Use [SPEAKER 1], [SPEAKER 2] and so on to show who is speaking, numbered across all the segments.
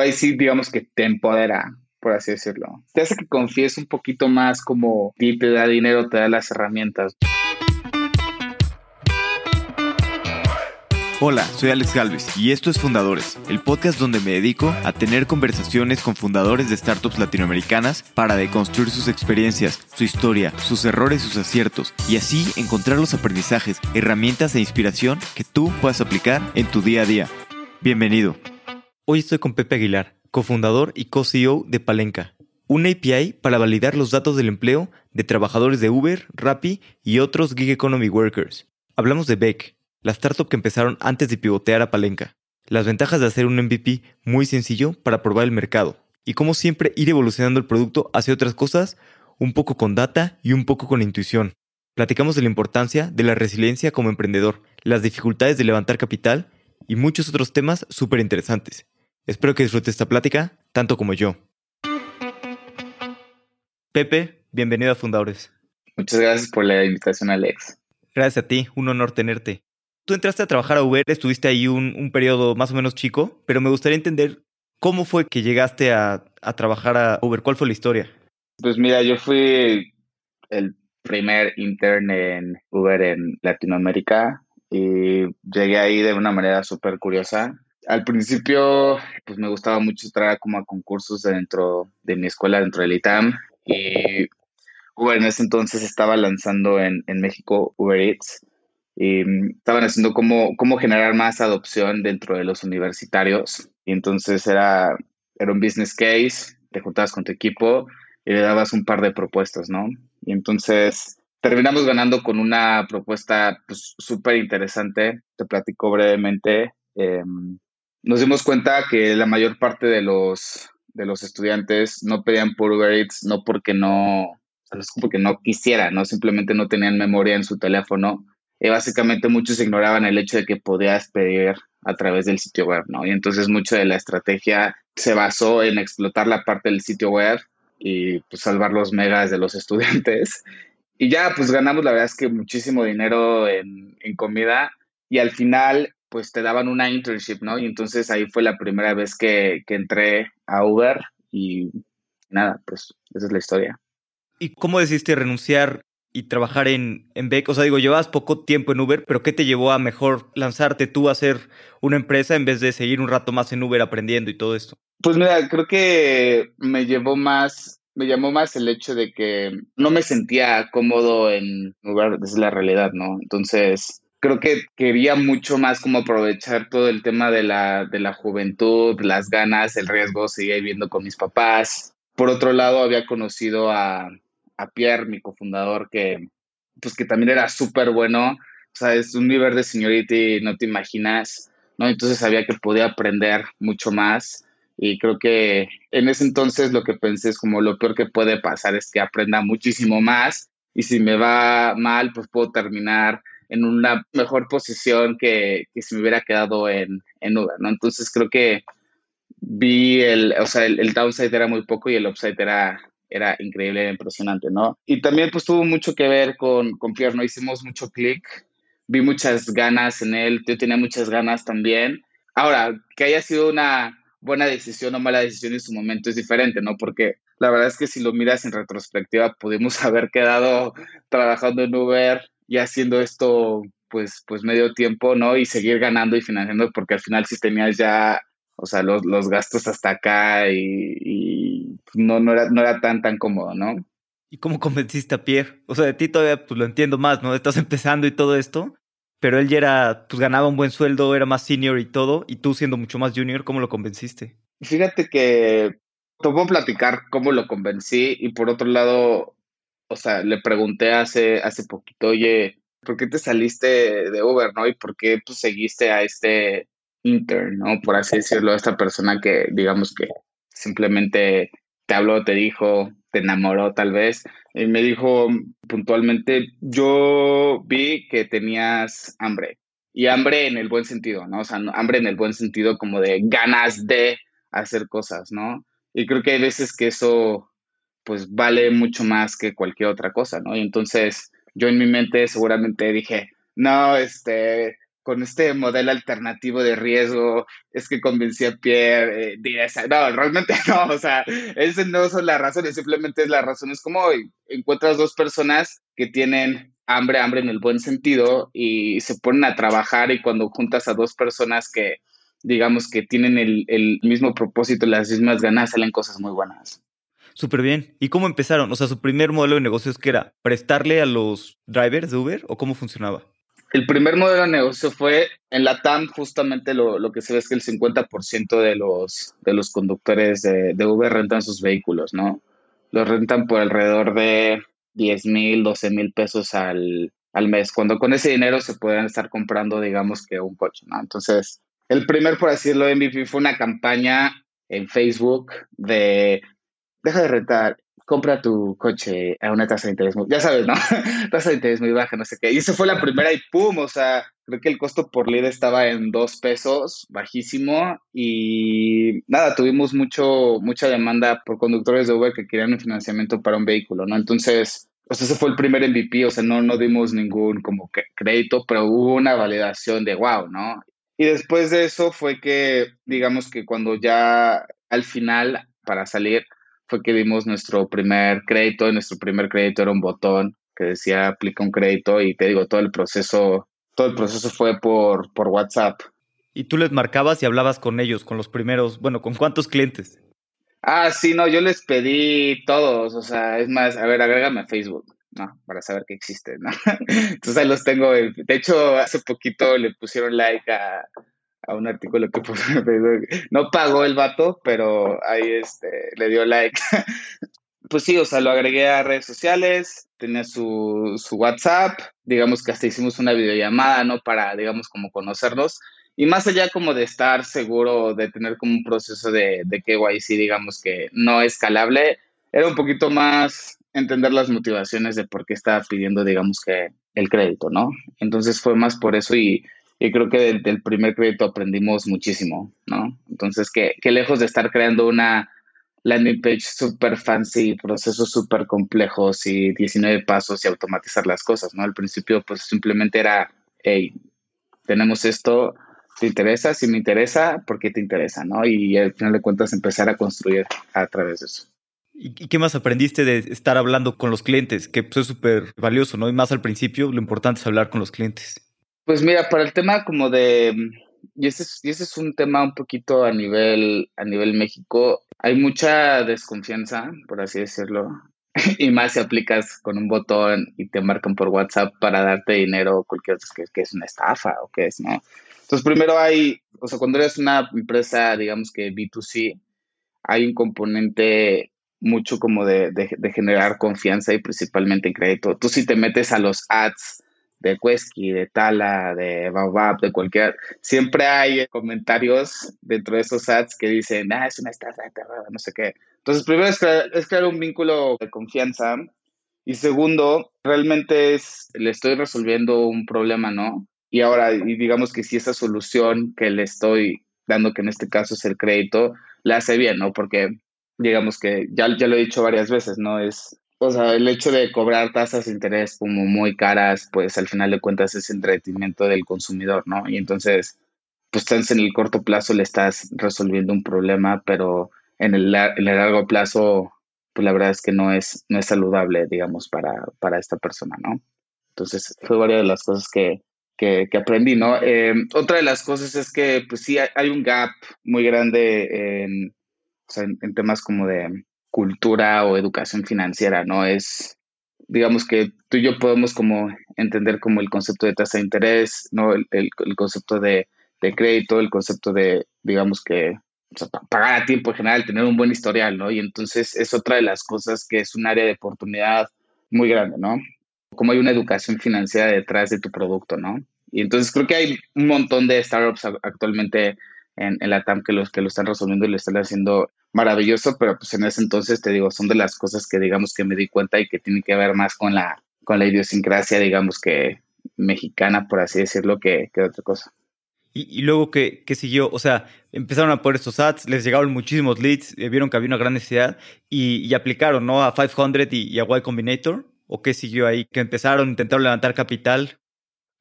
[SPEAKER 1] ahí sí, digamos que te empodera, por así decirlo. Te hace que confíes un poquito más como y te da dinero, te da las herramientas.
[SPEAKER 2] Hola, soy Alex Galvez y esto es Fundadores, el podcast donde me dedico a tener conversaciones con fundadores de startups latinoamericanas para deconstruir sus experiencias, su historia, sus errores, sus aciertos y así encontrar los aprendizajes, herramientas e inspiración que tú puedas aplicar en tu día a día. Bienvenido. Hoy estoy con Pepe Aguilar, cofundador y co-CEO de Palenca, una API para validar los datos del empleo de trabajadores de Uber, Rappi y otros gig economy workers. Hablamos de Beck, la startup que empezaron antes de pivotear a Palenca, las ventajas de hacer un MVP muy sencillo para probar el mercado y cómo siempre ir evolucionando el producto hacia otras cosas, un poco con data y un poco con intuición. Platicamos de la importancia de la resiliencia como emprendedor, las dificultades de levantar capital y muchos otros temas súper interesantes. Espero que disfrutes esta plática tanto como yo. Pepe, bienvenido a Fundadores.
[SPEAKER 1] Muchas gracias por la invitación, Alex.
[SPEAKER 2] Gracias a ti, un honor tenerte. Tú entraste a trabajar a Uber, estuviste ahí un, periodo más o menos chico, pero me gustaría entender cómo fue que llegaste a, a trabajar a Uber, cuál fue la historia.
[SPEAKER 1] Pues mira, yo fui el primer intern en Uber en Latinoamérica y llegué ahí de una manera súper curiosa al principio, pues me gustaba mucho entrar como a concursos dentro de mi escuela, dentro del ITAM. Y Uber en ese entonces estaba lanzando en, en México Uber Eats. Y estaban haciendo cómo, cómo generar más adopción dentro de los universitarios. Y entonces era, era un business case, te juntabas con tu equipo y le dabas un par de propuestas, ¿no? Y entonces terminamos ganando con una propuesta pues, súper interesante. Te platico brevemente. Em, nos dimos cuenta que la mayor parte de los, de los estudiantes no pedían por Uber Eats, no porque no, porque no quisieran, no simplemente no tenían memoria en su teléfono. Y básicamente muchos ignoraban el hecho de que podías pedir a través del sitio web, ¿no? Y entonces mucho de la estrategia se basó en explotar la parte del sitio web y pues salvar los megas de los estudiantes. Y ya pues ganamos la verdad es que muchísimo dinero en, en comida y al final pues te daban una internship, ¿no? Y entonces ahí fue la primera vez que, entré a Uber y nada, pues esa es la historia.
[SPEAKER 2] ¿Y cómo decidiste renunciar y trabajar en, en Beck? O sea, digo, llevabas poco tiempo en Uber, pero ¿qué te llevó a mejor lanzarte tú a hacer una empresa en vez de seguir un rato más en Uber aprendiendo y todo esto?
[SPEAKER 1] Pues mira, creo que me llevó más, me llamó más el hecho de que no me sentía cómodo en Uber, esa es la realidad, ¿no? Entonces, creo que quería mucho más como aprovechar todo el tema de la, de la juventud, las ganas, el riesgo, seguía viviendo con mis papás. Por otro lado, había conocido a, a Pierre, mi cofundador, que, pues, que también era súper bueno. O sea, es un nivel de señorita no te imaginas, ¿no? Entonces sabía que podía aprender mucho más. Y creo que en ese entonces lo que pensé es como lo peor que puede pasar es que aprenda muchísimo más. Y si me va mal, pues puedo terminar en una mejor posición que, que si me hubiera quedado en, en Uber, ¿no? Entonces creo que vi el, o sea, el, downside era muy poco y el upside era, era increíble, impresionante, ¿no? Y también pues tuvo mucho que ver con, con Pierre, ¿no? Hicimos mucho clic, vi muchas ganas en él, yo tenía muchas ganas también. Ahora, que haya sido una buena decisión o mala decisión en su momento es diferente, ¿no? Porque la verdad es que si lo miras en retrospectiva, pudimos haber quedado trabajando en Uber y haciendo esto pues, pues medio tiempo, ¿no? Y seguir ganando y financiando, porque al final si tenías ya, o sea, los, los gastos hasta acá y, no, no, era, no era tan, tan cómodo, ¿no?
[SPEAKER 2] ¿Y cómo convenciste a Pierre? O sea, de ti todavía pues lo entiendo más, ¿no? Estás empezando y todo esto, pero él ya era, pues ganaba un buen sueldo, era más senior y todo, y tú siendo mucho más junior, ¿cómo lo convenciste?
[SPEAKER 1] Fíjate que te puedo platicar cómo lo convencí y por otro lado, o sea, le pregunté hace, hace poquito, oye, ¿por qué te saliste de Uber, no? Y por qué pues, seguiste a este intern, ¿no? Por así decirlo, a esta persona que, digamos que simplemente te habló, te dijo, te enamoró tal vez. Y me dijo puntualmente, yo vi que tenías hambre. Y hambre en el buen sentido, ¿no? O sea, hambre en el buen sentido como de ganas de hacer cosas, ¿no? Y creo que hay veces que eso pues vale mucho más que cualquier otra cosa, ¿no? Y entonces yo en mi mente seguramente dije, no, este, con este modelo alternativo de riesgo, es que convencí a Pierre, eh, no, realmente no, o sea, esas no son las razones, simplemente es la razón, es como encuentras dos personas que tienen hambre, hambre en el buen sentido y se ponen a trabajar y cuando juntas a dos personas que digamos que tienen el, el mismo propósito, las mismas ganas, salen cosas muy buenas.
[SPEAKER 2] Súper bien. ¿Y cómo empezaron? O sea, su primer modelo de negocios que era prestarle a los drivers de Uber o cómo funcionaba?
[SPEAKER 1] El primer modelo de negocio fue en la TAM, justamente lo, lo que se ve es que el 50% de los, de los conductores de, Uber rentan sus vehículos, ¿no? Los rentan por alrededor de 10 mil, 12 mil pesos al, al mes, cuando con ese dinero se pueden estar comprando, digamos que un coche, ¿no? Entonces, el primer, por decirlo, MVP fue una campaña en Facebook de deja de rentar, compra tu coche a una tasa de interés muy, ya sabes, ¿no? tasa de interés muy baja, no sé qué. Y esa fue la primera y pum, o sea, creo que el costo por lead estaba en dos pesos, bajísimo. Y nada, tuvimos mucho, mucha demanda por conductores de Uber que querían un financiamiento para un vehículo, ¿no? Entonces, pues ese fue el primer MVP, o sea, no, no dimos ningún como crédito, pero hubo una validación de wow, ¿no? Y después de eso fue que, digamos que cuando ya al final, para salir, fue que dimos nuestro primer crédito y nuestro primer crédito era un botón que decía aplica un crédito y te digo, todo el proceso, todo el proceso fue por, por WhatsApp.
[SPEAKER 2] Y tú les marcabas y hablabas con ellos, con los primeros, bueno, ¿con cuántos clientes?
[SPEAKER 1] Ah, sí, no, yo les pedí todos, o sea, es más, a ver, agrégame a Facebook, ¿no? Para saber que existe, ¿no? Entonces ahí los tengo, de hecho, hace poquito le pusieron like a, a un artículo que No pagó el vato, pero ahí este, le dio like. pues sí, o sea, lo agregué a redes sociales, tenía su, su WhatsApp, digamos que hasta hicimos una videollamada, ¿no? Para, digamos, como conocernos. Y más allá como de estar seguro, de tener como un proceso de, de KYC, digamos que no escalable, era un poquito más entender las motivaciones de por qué estaba pidiendo, digamos que el crédito, ¿no? Entonces fue más por eso y y creo que del, primer crédito aprendimos muchísimo, ¿no? Entonces, que, lejos de estar creando una landing page súper fancy, procesos súper complejos y 19 pasos y automatizar las cosas, ¿no? Al principio, pues simplemente era, hey, tenemos esto, ¿te interesa? Si me interesa, ¿por qué te interesa? ¿no? Y al final de cuentas empezar a construir a través de eso.
[SPEAKER 2] ¿Y qué más aprendiste de estar hablando con los clientes? Que pues, es súper valioso, ¿no? Y más al principio, lo importante es hablar con los clientes.
[SPEAKER 1] Pues mira, para el tema como de, y ese, es, y ese es un tema un poquito a nivel, a nivel México, hay mucha desconfianza, por así decirlo, y más si aplicas con un botón y te marcan por WhatsApp para darte dinero o cualquier otro, que, que es una estafa o qué es, ¿no? Entonces, primero hay, o sea, cuando eres una empresa, digamos que B2C, hay un componente mucho como de, de, de generar confianza y principalmente en crédito. Tú si te metes a los ads de Quesky, de Tala, de Baobab, de cualquier, siempre hay comentarios dentro de esos ads que dicen, ah, es una estafa terror, no sé qué. Entonces, primero es crear, es crear un vínculo de confianza y segundo, realmente es, le estoy resolviendo un problema, ¿no? Y ahora, digamos que si esa solución que le estoy dando, que en este caso es el crédito, la hace bien, ¿no? Porque digamos que ya, ya lo he dicho varias veces, ¿no? Es o sea, el hecho de cobrar tasas de interés como muy caras, pues al final de cuentas es entretenimiento del consumidor, ¿no? Y entonces, pues en el corto plazo le estás resolviendo un problema, pero en el, en el largo plazo, pues la verdad es que no es, no es saludable, digamos, para, para esta persona, ¿no? Entonces, fue varias de las cosas que, que, que aprendí, ¿no? Eh, otra de las cosas es que, pues sí, hay un gap muy grande en, en temas como de cultura o educación financiera, ¿no? Es, digamos que tú y yo podemos como entender como el concepto de tasa de interés, ¿no? El, concepto de, de, crédito, el concepto de, digamos que, o sea, pagar a tiempo en general, tener un buen historial, ¿no? Y entonces es otra de las cosas que es un área de oportunidad muy grande, ¿no? Como hay una educación financiera detrás de tu producto, ¿no? Y entonces creo que hay un montón de startups actualmente en, en la TAM que los que lo están resolviendo y lo están haciendo maravilloso, pero pues en ese entonces te digo, son de las cosas que digamos que me di cuenta y que tienen que ver más con la, con la idiosincrasia, digamos que mexicana, por así decirlo, que, que otra cosa.
[SPEAKER 2] Y, luego, ¿qué, ¿qué, siguió? O sea, empezaron a poner estos ads, les llegaron muchísimos leads, eh, vieron que había una gran necesidad y, y aplicaron, ¿no? A 500 y, y, a Y Combinator. ¿O qué siguió ahí? Que empezaron, intentaron levantar capital.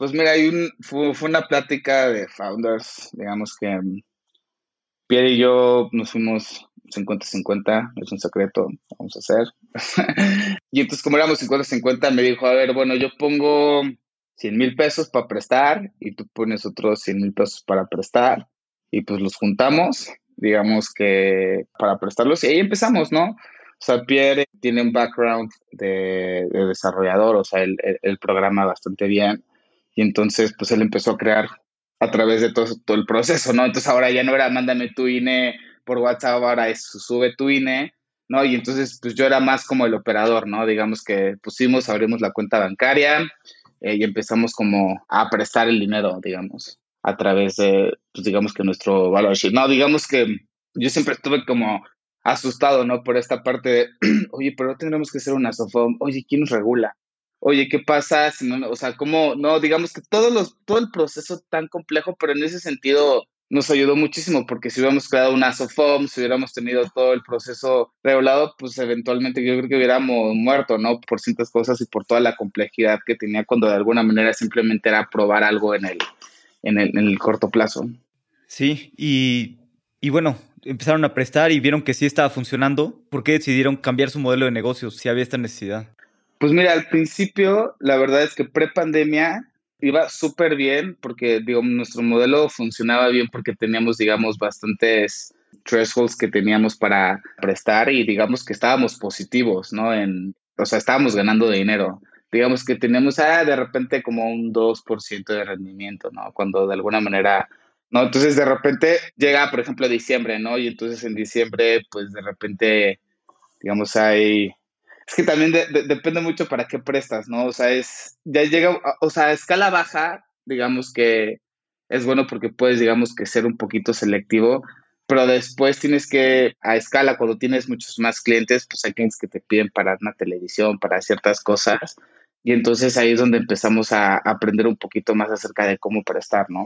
[SPEAKER 1] Pues mira, hay un, fue, una plática de founders, digamos que mm, Pierre y yo nos fuimos 50-50, es un secreto, vamos a hacer. y entonces como éramos 50-50, me dijo, a ver, bueno, yo pongo 100 mil pesos para prestar y tú pones otros 100 mil pesos para prestar y pues los juntamos, digamos que para prestarlos y ahí empezamos, ¿no? O sea, Pierre tiene un background de, desarrollador, o sea, él, él, programa bastante bien y entonces pues él empezó a crear a través de todo, todo el proceso, ¿no? Entonces ahora ya no era mándame tu INE por WhatsApp, ahora es sube tu INE, ¿no? Y entonces pues yo era más como el operador, ¿no? Digamos que pusimos, abrimos la cuenta bancaria eh, y empezamos como a prestar el dinero, digamos, a través de, pues digamos que nuestro valor. No, digamos que yo siempre estuve como asustado, ¿no? Por esta parte de, oye, pero tendremos que hacer una SOFOM, oye, ¿quién nos regula? Oye, ¿qué pasa si no, o sea, cómo, no, digamos que todos los, todo el proceso tan complejo, pero en ese sentido nos ayudó muchísimo porque si hubiéramos creado una SOFOM, si hubiéramos tenido todo el proceso regulado, pues eventualmente yo creo que hubiéramos muerto, ¿no? Por ciertas cosas y por toda la complejidad que tenía cuando de alguna manera simplemente era probar algo en el, en el, en el corto plazo.
[SPEAKER 2] Sí, y, y bueno, empezaron a prestar y vieron que sí estaba funcionando. ¿Por qué decidieron cambiar su modelo de negocios si había esta necesidad?
[SPEAKER 1] Pues mira, al principio, la verdad es que pre-pandemia iba súper bien porque, digo, nuestro modelo funcionaba bien porque teníamos, digamos, bastantes thresholds que teníamos para prestar y digamos que estábamos positivos, ¿no? En, o sea, estábamos ganando dinero. Digamos que teníamos, ah, de repente como un 2% de rendimiento, ¿no? Cuando de alguna manera ¿no? Entonces de repente llega, por ejemplo, diciembre, ¿no? Y entonces en diciembre, pues de repente, digamos, hay... Es que también depende mucho para qué prestas, ¿no? O sea, es, ya llega, o sea, a escala baja, digamos que es bueno porque puedes, digamos, que ser un poquito selectivo, pero después tienes que, a escala, cuando tienes muchos más clientes, pues hay clientes que te piden para una televisión, para ciertas cosas, y entonces ahí es donde empezamos a aprender un poquito más acerca de cómo prestar, ¿no?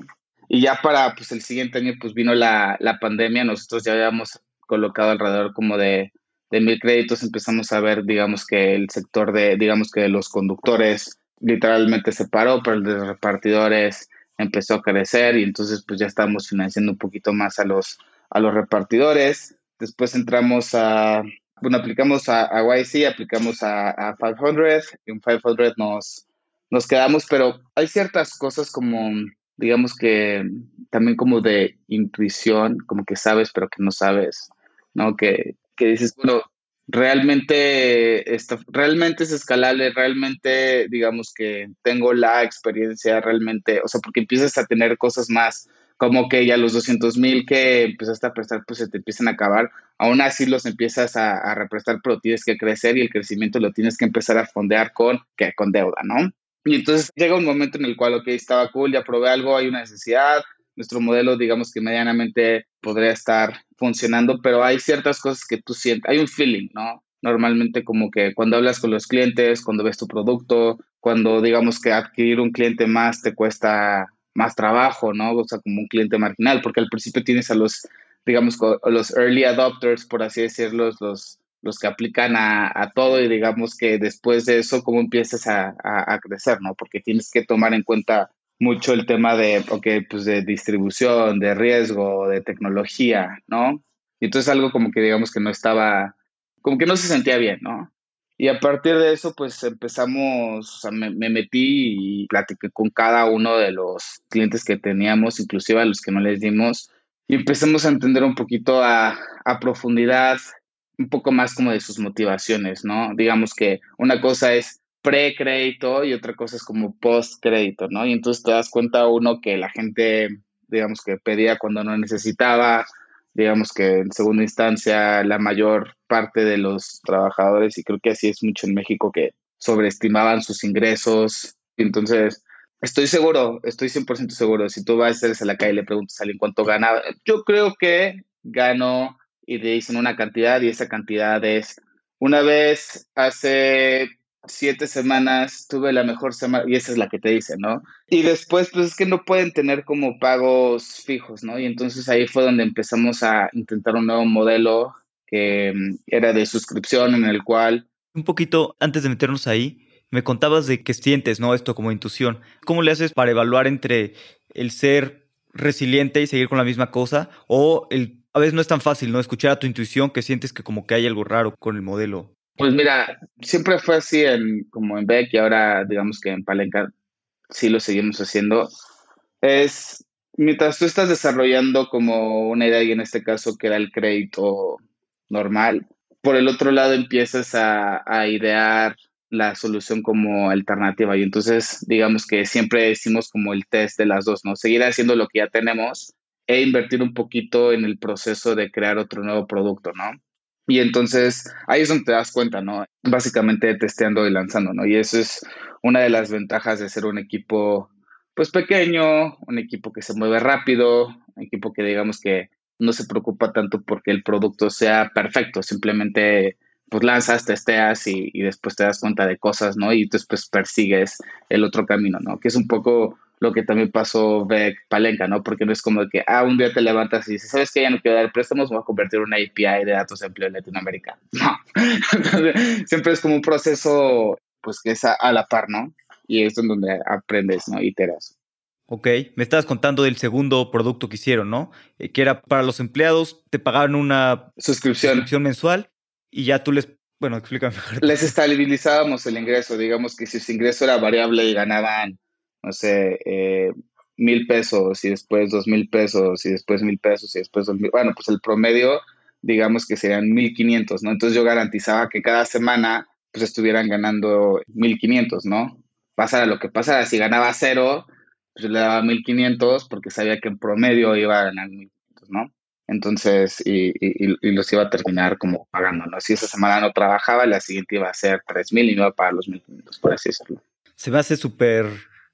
[SPEAKER 1] Y ya para pues, el siguiente año pues vino la, la pandemia, nosotros ya habíamos colocado alrededor como de, de mil créditos, empezamos a ver, digamos que el sector de, digamos que los conductores literalmente se paró, pero el de los repartidores empezó a crecer y entonces pues ya estábamos financiando un poquito más a los, a los repartidores. Después entramos a, bueno, aplicamos a, a YC, aplicamos a, a 500 y en 500 nos, nos quedamos, pero hay ciertas cosas como digamos que también como de intuición, como que sabes pero que no sabes, ¿no? Que, que dices, bueno, realmente, esto, realmente es escalable, realmente, digamos que tengo la experiencia, realmente, o sea, porque empiezas a tener cosas más, como que ya los 200 mil que empezaste a prestar, pues se te empiezan a acabar, aún así los empiezas a, a represtar, pero tienes que crecer y el crecimiento lo tienes que empezar a fondear con, que con deuda, ¿no? Y entonces llega un momento en el cual, ok, estaba cool, ya probé algo, hay una necesidad, nuestro modelo, digamos que medianamente podría estar funcionando, pero hay ciertas cosas que tú sientes, hay un feeling, ¿no? Normalmente como que cuando hablas con los clientes, cuando ves tu producto, cuando digamos que adquirir un cliente más te cuesta más trabajo, ¿no? O sea, como un cliente marginal, porque al principio tienes a los, digamos, a los early adopters, por así decirlo, los los que aplican a, todo y digamos que después de eso, cómo empiezas a, crecer, ¿no? Porque tienes que tomar en cuenta mucho el tema de, ok, pues de distribución, de riesgo, de tecnología, ¿no? Y entonces algo como que digamos que no estaba, como que no se sentía bien, ¿no? Y a partir de eso, pues empezamos, o sea, me, me, metí y platiqué con cada uno de los clientes que teníamos, inclusive a los que no les dimos, y empezamos a entender un poquito a, a profundidad un poco más como de sus motivaciones, ¿no? Digamos que una cosa es pre-crédito y otra cosa es como post-crédito, ¿no? Y entonces te das cuenta uno que la gente, digamos que pedía cuando no necesitaba, digamos que en segunda instancia la mayor parte de los trabajadores, y creo que así es mucho en México, que sobreestimaban sus ingresos. Entonces, estoy seguro, estoy 100% seguro, si tú vas a la calle y le preguntas a alguien cuánto gana, yo creo que gano y te dicen una cantidad y esa cantidad es, una vez hace siete semanas tuve la mejor semana y esa es la que te dicen, ¿no? Y después, pues es que no pueden tener como pagos fijos, ¿no? Y entonces ahí fue donde empezamos a intentar un nuevo modelo que mm, era de suscripción en el cual...
[SPEAKER 2] Un poquito antes de meternos ahí, Me contabas de que sientes, ¿no? Esto como intuición. ¿Cómo le haces para evaluar entre el ser resiliente y seguir con la misma cosa o el a veces no es tan fácil, ¿no? Escuchar a tu intuición que sientes que como que hay algo raro con el modelo.
[SPEAKER 1] Pues mira, siempre fue así en, como en Beck y ahora digamos que en Palenca sí lo seguimos haciendo. Es mientras tú estás desarrollando como una idea y en este caso que era el crédito normal, por el otro lado empiezas a, a idear la solución como alternativa y entonces digamos que siempre decimos como el test de las dos, ¿no? Seguir haciendo lo que ya tenemos e invertir un poquito en el proceso de crear otro nuevo producto, ¿no? Y entonces ahí es donde te das cuenta, ¿no? Básicamente testeando y lanzando, ¿no? Y eso es una de las ventajas de ser un equipo, pues pequeño, un equipo que se mueve rápido, un equipo que digamos que no se preocupa tanto porque el producto sea perfecto, simplemente pues lanzas, testeas y, y después te das cuenta de cosas, ¿no? Y después persigues el otro camino, ¿no? Que es un poco lo que también pasó Beck Palenca, ¿no? Porque no es como que, ah, un día te levantas y dices, ¿sabes qué? Ya no quiero dar préstamos, voy a convertir una API de datos de empleo en Latinoamérica. No. siempre es como un proceso, pues, que es a, la par, ¿no? Y es donde aprendes, ¿no? Iteras.
[SPEAKER 2] Ok, me estabas contando del segundo producto que hicieron, ¿no? Eh, que era para los empleados, te pagaban una
[SPEAKER 1] suscripción,
[SPEAKER 2] suscripción mensual y ya tú les, bueno, explícame mejor.
[SPEAKER 1] Les estabilizábamos el ingreso, digamos que si su ingreso era variable y ganaban no sé, eh, mil pesos y después dos mil pesos y después mil pesos y después dos mil, bueno, pues el promedio, digamos que serían mil quinientos, ¿no? Entonces yo garantizaba que cada semana pues estuvieran ganando mil quinientos, ¿no? Pasara lo que pasara, si ganaba cero, pues le daba mil quinientos porque sabía que en promedio iba a ganar mil quinientos, ¿no? Entonces, y, y, y, los iba a terminar como pagando, ¿no? Si esa semana no trabajaba, la siguiente iba a ser tres mil y no iba a pagar los mil quinientos, por así decirlo.
[SPEAKER 2] Se me hace súper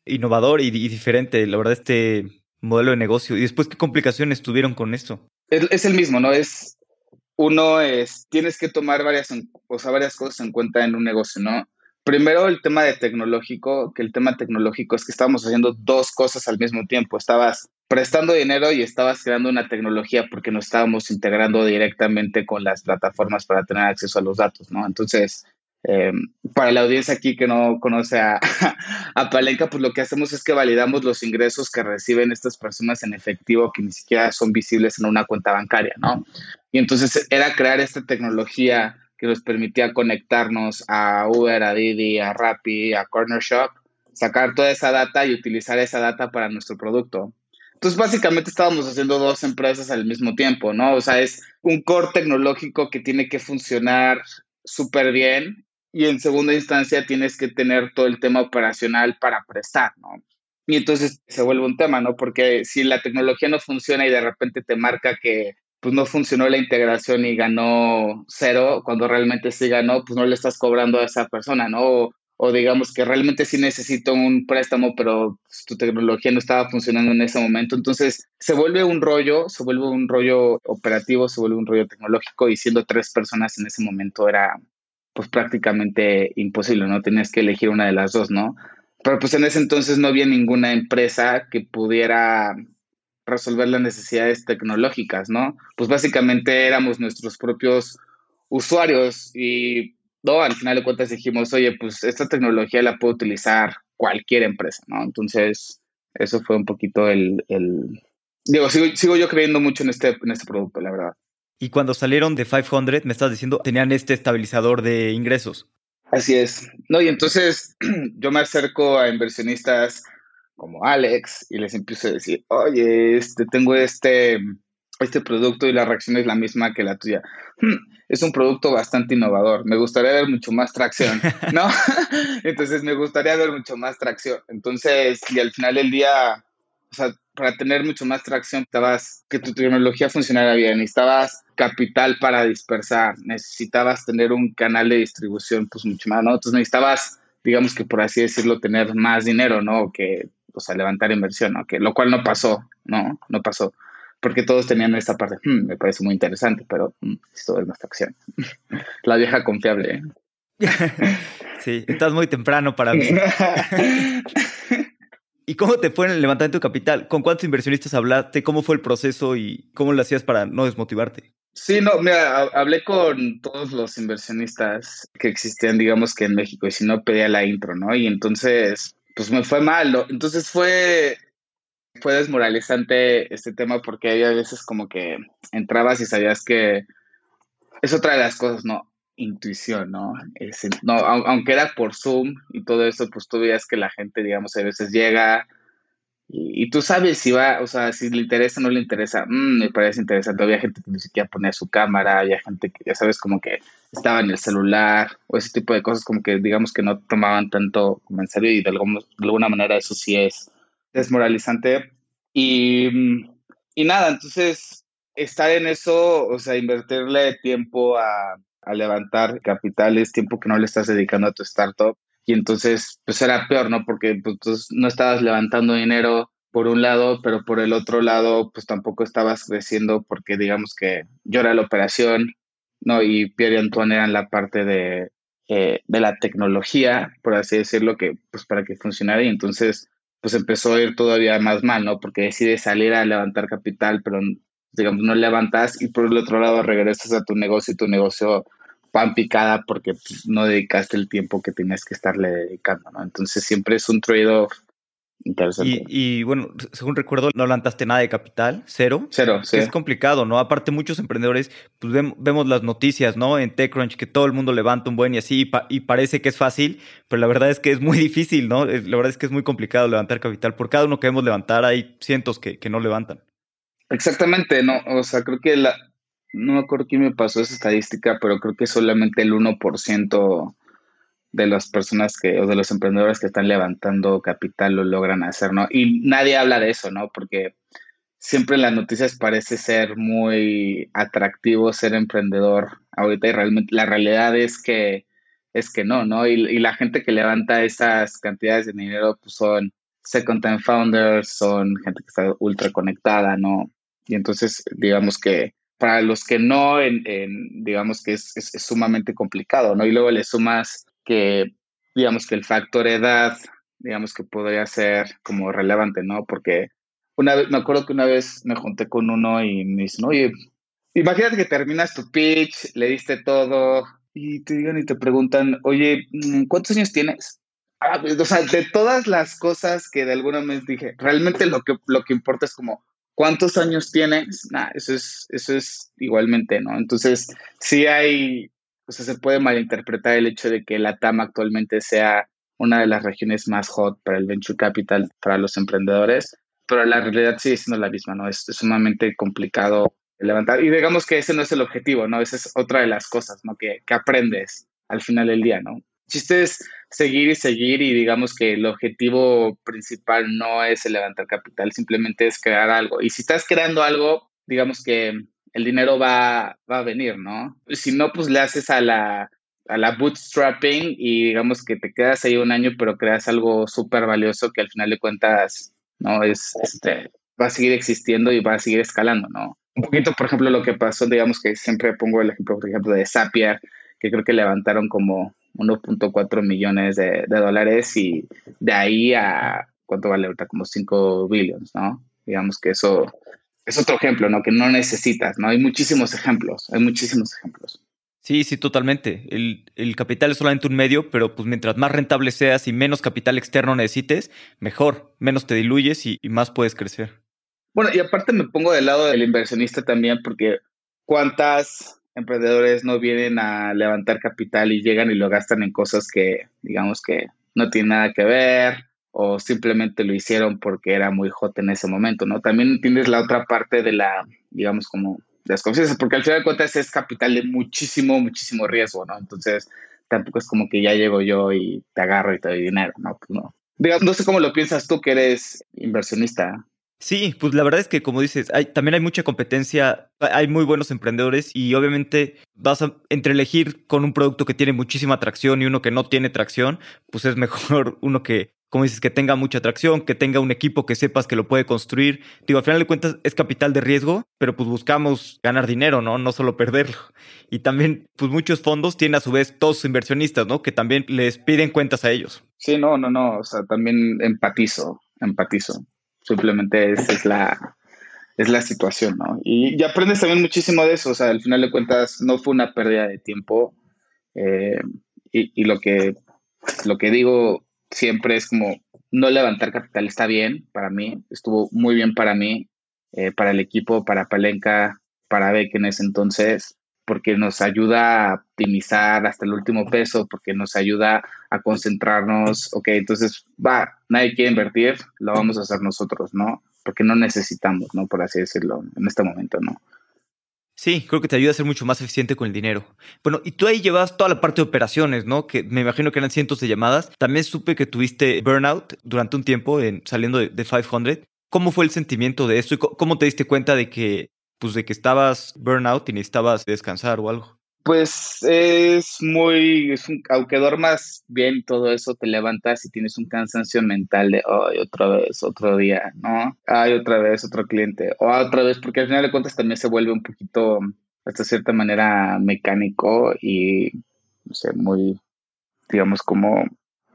[SPEAKER 2] innovador y, diferente, la verdad, este modelo de negocio. ¿Y después qué complicaciones tuvieron con esto?
[SPEAKER 1] Es, el mismo, ¿no? Es, uno es, tienes que tomar varias, o sea, varias cosas en cuenta en un negocio, ¿no? Primero, el tema de tecnológico, que el tema tecnológico es que estábamos haciendo dos cosas al mismo tiempo. Estabas prestando dinero y estabas creando una tecnología porque nos estábamos integrando directamente con las plataformas para tener acceso a los datos, ¿no? Entonces, eh, para la audiencia aquí que no conoce a, a, Palenca, pues lo que hacemos es que validamos los ingresos que reciben estas personas en efectivo que ni siquiera son visibles en una cuenta bancaria, ¿no? Y entonces era crear esta tecnología que nos permitía conectarnos a Uber, a Didi, a Rappi, a Corner Shop, sacar toda esa data y utilizar esa data para nuestro producto. Entonces, básicamente estábamos haciendo dos empresas al mismo tiempo, ¿no? O sea, es un core tecnológico que tiene que funcionar súper bien y en segunda instancia tienes que tener todo el tema operacional para prestar, ¿no? Y entonces se vuelve un tema, ¿no? Porque si la tecnología no funciona y de repente te marca que pues no funcionó la integración y ganó cero, cuando realmente sí ganó, pues no le estás cobrando a esa persona, ¿no? O, digamos que realmente sí necesito un préstamo, pero pues, tu tecnología no estaba funcionando en ese momento. Entonces se vuelve un rollo, se vuelve un rollo operativo, se vuelve un rollo tecnológico y siendo tres personas en ese momento era, pues prácticamente imposible, ¿no? Tenías que elegir una de las dos, ¿no? Pero pues en ese entonces no había ninguna empresa que pudiera resolver las necesidades tecnológicas, ¿no? Pues básicamente éramos nuestros propios usuarios y no, al final de cuentas dijimos, oye, pues esta tecnología la puede utilizar cualquier empresa, ¿no? Entonces, eso fue un poquito el, el... digo, sigo, sigo yo creyendo mucho en este, en este producto, la verdad.
[SPEAKER 2] Y cuando salieron de 500, me estás diciendo, tenían este estabilizador de ingresos.
[SPEAKER 1] Así es. No, y entonces yo me acerco a inversionistas como Alex y les empiezo a decir, oye, este, tengo este, este producto y la reacción es la misma que la tuya. Hmm, es un producto bastante innovador. Me gustaría ver mucho más tracción, ¿no? entonces me gustaría ver mucho más tracción. Entonces, y al final del día, o sea, para tener mucho más tracción, necesitabas que tu tecnología funcionara bien, necesitabas capital para dispersar, necesitabas tener un canal de distribución pues mucho más, ¿no? Entonces necesitabas, digamos que por así decirlo, tener más dinero, ¿no? Que, o sea, levantar inversión, ¿no? Que, lo cual no pasó, ¿no? No pasó. Porque todos tenían esta parte, hmm, me parece muy interesante, pero hmm, esto es más tracción. La vieja confiable, ¿eh?
[SPEAKER 2] Sí, estás muy temprano para mí. ¿Y cómo te fue en el levantamiento de capital? ¿Con cuántos inversionistas hablaste? ¿Cómo fue el proceso y cómo lo hacías para no desmotivarte?
[SPEAKER 1] Sí, no, mira, hablé con todos los inversionistas que existían, digamos que en México, y si no pedía la intro, ¿no? Y entonces, pues me fue mal, entonces fue, fue desmoralizante este tema porque había veces como que entrabas y sabías que es otra de las cosas, ¿no? Intuición, ¿no? no, aunque era por Zoom y todo eso, pues tú veías que la gente, digamos, a veces llega y, tú sabes si va, o sea, si le interesa o no le interesa, mm, me parece interesante. Había gente que ni siquiera ponía su cámara, había gente que, ya sabes, como que estaba en el celular o ese tipo de cosas, como que digamos que no tomaban tanto como en serio y de, de alguna manera eso sí es desmoralizante. Y, y nada, entonces estar en eso, o sea, invertirle tiempo a, a levantar capitales, tiempo que no le estás dedicando a tu startup, y entonces pues era peor, ¿no? Porque pues, no estabas levantando dinero por un lado, pero por el otro lado pues tampoco estabas creciendo porque digamos que yo era la operación, ¿no? Y Pierre y Antoine eran la parte de, eh, de la tecnología, por así decirlo, que pues para que funcionara y entonces pues empezó a ir todavía más mal, ¿no? Porque decides salir a levantar capital, pero digamos no levantas y por el otro lado regresas a tu negocio y tu negocio pan picada porque pues, no dedicaste el tiempo que tenías que estarle dedicando, ¿no? Entonces siempre es un trade-off interesante.
[SPEAKER 2] Y, bueno, según recuerdo, no levantaste nada de capital, cero.
[SPEAKER 1] Cero,
[SPEAKER 2] sí. es complicado, ¿no? Aparte, muchos emprendedores, pues vemos, las noticias, ¿no? En TechCrunch que todo el mundo levanta un buen y así, y, parece que es fácil, pero la verdad es que es muy difícil, ¿no? La verdad es que es muy complicado levantar capital. Por cada uno que vemos levantar, hay cientos que, que no levantan.
[SPEAKER 1] Exactamente, no, o sea, creo que la, no me acuerdo quién me pasó esa estadística, pero creo que solamente el 1% de las personas que, o de los emprendedores que están levantando capital lo logran hacer, ¿no? Y nadie habla de eso, ¿no? Porque siempre en las noticias parece ser muy atractivo ser emprendedor ahorita y realmente la realidad es que es que no, ¿no? Y, y la gente que levanta esas cantidades de dinero pues son second time founders, son gente que está ultra conectada, ¿no? Y entonces digamos que para los que no, en, digamos que es, sumamente complicado, ¿no? Y luego le sumas que, digamos que el factor edad, digamos que podría ser como relevante, ¿no? Porque una vez, me acuerdo que una vez me junté con uno y me dicen, oye, imagínate que terminas tu pitch, le diste todo y te digan y te preguntan, oye, mm, ¿cuántos años tienes? Ah, pues, o sea, de todas las cosas que de alguna vez dije, realmente lo que, lo que importa es como, ¿Cuántos años tienes? Nah, eso es, eso es igualmente, ¿no? Entonces, sí hay, o sea, se puede malinterpretar el hecho de que la TAM actualmente sea una de las regiones más hot para el venture capital, para los emprendedores, pero la realidad sigue siendo la misma, ¿no? Es, sumamente complicado levantar. Y digamos que ese no es el objetivo, ¿no? Esa es otra de las cosas, ¿no? Que, que aprendes al final del día, ¿no? Chiste es seguir y seguir y digamos que el objetivo principal no es el levantar capital, simplemente es crear algo. Y si estás creando algo, digamos que el dinero va, va a venir, ¿no? Si no, pues le haces a la, a la bootstrapping y digamos que te quedas ahí un año, pero creas algo súper valioso que al final de cuentas, ¿no? Es, este, va a seguir existiendo y va a seguir escalando, ¿no? Un poquito, por ejemplo, lo que pasó, digamos que siempre pongo el ejemplo, por ejemplo, de Zapier, que creo que levantaron como 1.4 millones de, dólares y de ahí a, ¿cuánto vale ahorita? Como 5 billones, ¿no? Digamos que eso es otro ejemplo, ¿no? Que no necesitas, ¿no? Hay muchísimos ejemplos, hay muchísimos ejemplos.
[SPEAKER 2] Sí, sí, totalmente. El, capital es solamente un medio, pero pues mientras más rentable seas y menos capital externo necesites, mejor, menos te diluyes y, y más puedes crecer.
[SPEAKER 1] Bueno, y aparte me pongo del lado del inversionista también, porque ¿cuántas emprendedores no vienen a levantar capital y llegan y lo gastan en cosas que, digamos que no tienen nada que ver o simplemente lo hicieron porque era muy hot en ese momento, ¿no? También tienes la otra parte de la, digamos, como desconfianza, porque al final de cuentas es capital de muchísimo, muchísimo riesgo, ¿no? Entonces, tampoco es como que ya llego yo y te agarro y te doy dinero, ¿no? Pues no. Digamos, no sé cómo lo piensas tú que eres inversionista.
[SPEAKER 2] Sí, pues la verdad es que como dices, hay, también hay mucha competencia, hay muy buenos emprendedores y obviamente vas a entre elegir con un producto que tiene muchísima atracción y uno que no tiene tracción, pues es mejor uno que, como dices, que tenga mucha atracción, que tenga un equipo que sepas que lo puede construir. Digo, al final de cuentas es capital de riesgo, pero pues buscamos ganar dinero, ¿no? No solo perderlo. Y también, pues muchos fondos tienen a su vez todos inversionistas, ¿no? Que también les piden cuentas a ellos.
[SPEAKER 1] Sí, no, no, no, o sea, también empatizo, empatizo. Simplemente esa es la, es la situación, ¿no? Y, y, aprendes también muchísimo de eso, o sea, al final de cuentas no fue una pérdida de tiempo eh, y, lo, que, lo que digo siempre es como no levantar capital está bien para mí, estuvo muy bien para mí, eh, para el equipo, para Palenca, para Beck en ese entonces, porque nos ayuda a optimizar hasta el último peso, porque nos ayuda a concentrarnos, ok, entonces va, nadie quiere invertir, lo vamos a hacer nosotros, ¿no? Porque no necesitamos, ¿no? Por así decirlo, en este momento, ¿no?
[SPEAKER 2] Sí, creo que te ayuda a ser mucho más eficiente con el dinero. Bueno, y tú ahí llevas toda la parte de operaciones, ¿no? Que me imagino que eran cientos de llamadas. También supe que tuviste burnout durante un tiempo en, saliendo de, de 500. ¿Cómo fue el sentimiento de esto y cómo te diste cuenta de que, pues, de que estabas burnout y necesitabas descansar o algo?
[SPEAKER 1] Pues es muy, es un, aunque duermas bien todo eso, te levantas y tienes un cansancio mental de, ay, otra vez, otro día, ¿no? Ay, otra vez, otro cliente, o otra vez, porque al final de cuentas también se vuelve un poquito, hasta cierta manera, mecánico y, no sé, muy, digamos, como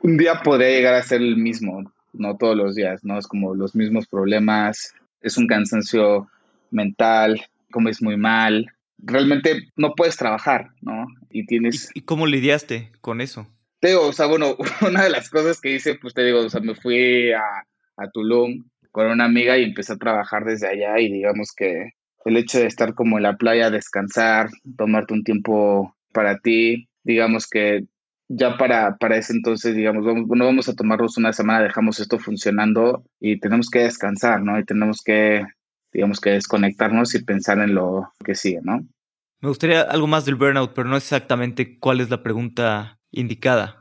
[SPEAKER 1] un día podría llegar a ser el mismo, no todos los días, ¿no? Es como los mismos problemas, es un cansancio mental, comes muy mal, realmente no puedes trabajar, ¿no?
[SPEAKER 2] Y tienes... ¿Y, cómo lidiaste con eso?
[SPEAKER 1] Te digo, o sea, bueno, una de las cosas que hice, pues te digo, o sea, me fui a, a Tulum con una amiga y empecé a trabajar desde allá y digamos que el hecho de estar como en la playa, descansar, tomarte un tiempo para ti, digamos que ya para, para ese entonces, digamos, vamos, bueno, vamos a tomarnos una semana, dejamos esto funcionando y tenemos que descansar, ¿no? Y tenemos que digamos que desconectarnos y pensar en lo que sigue, ¿no?
[SPEAKER 2] Me gustaría algo más del burnout, pero no exactamente cuál es la pregunta indicada.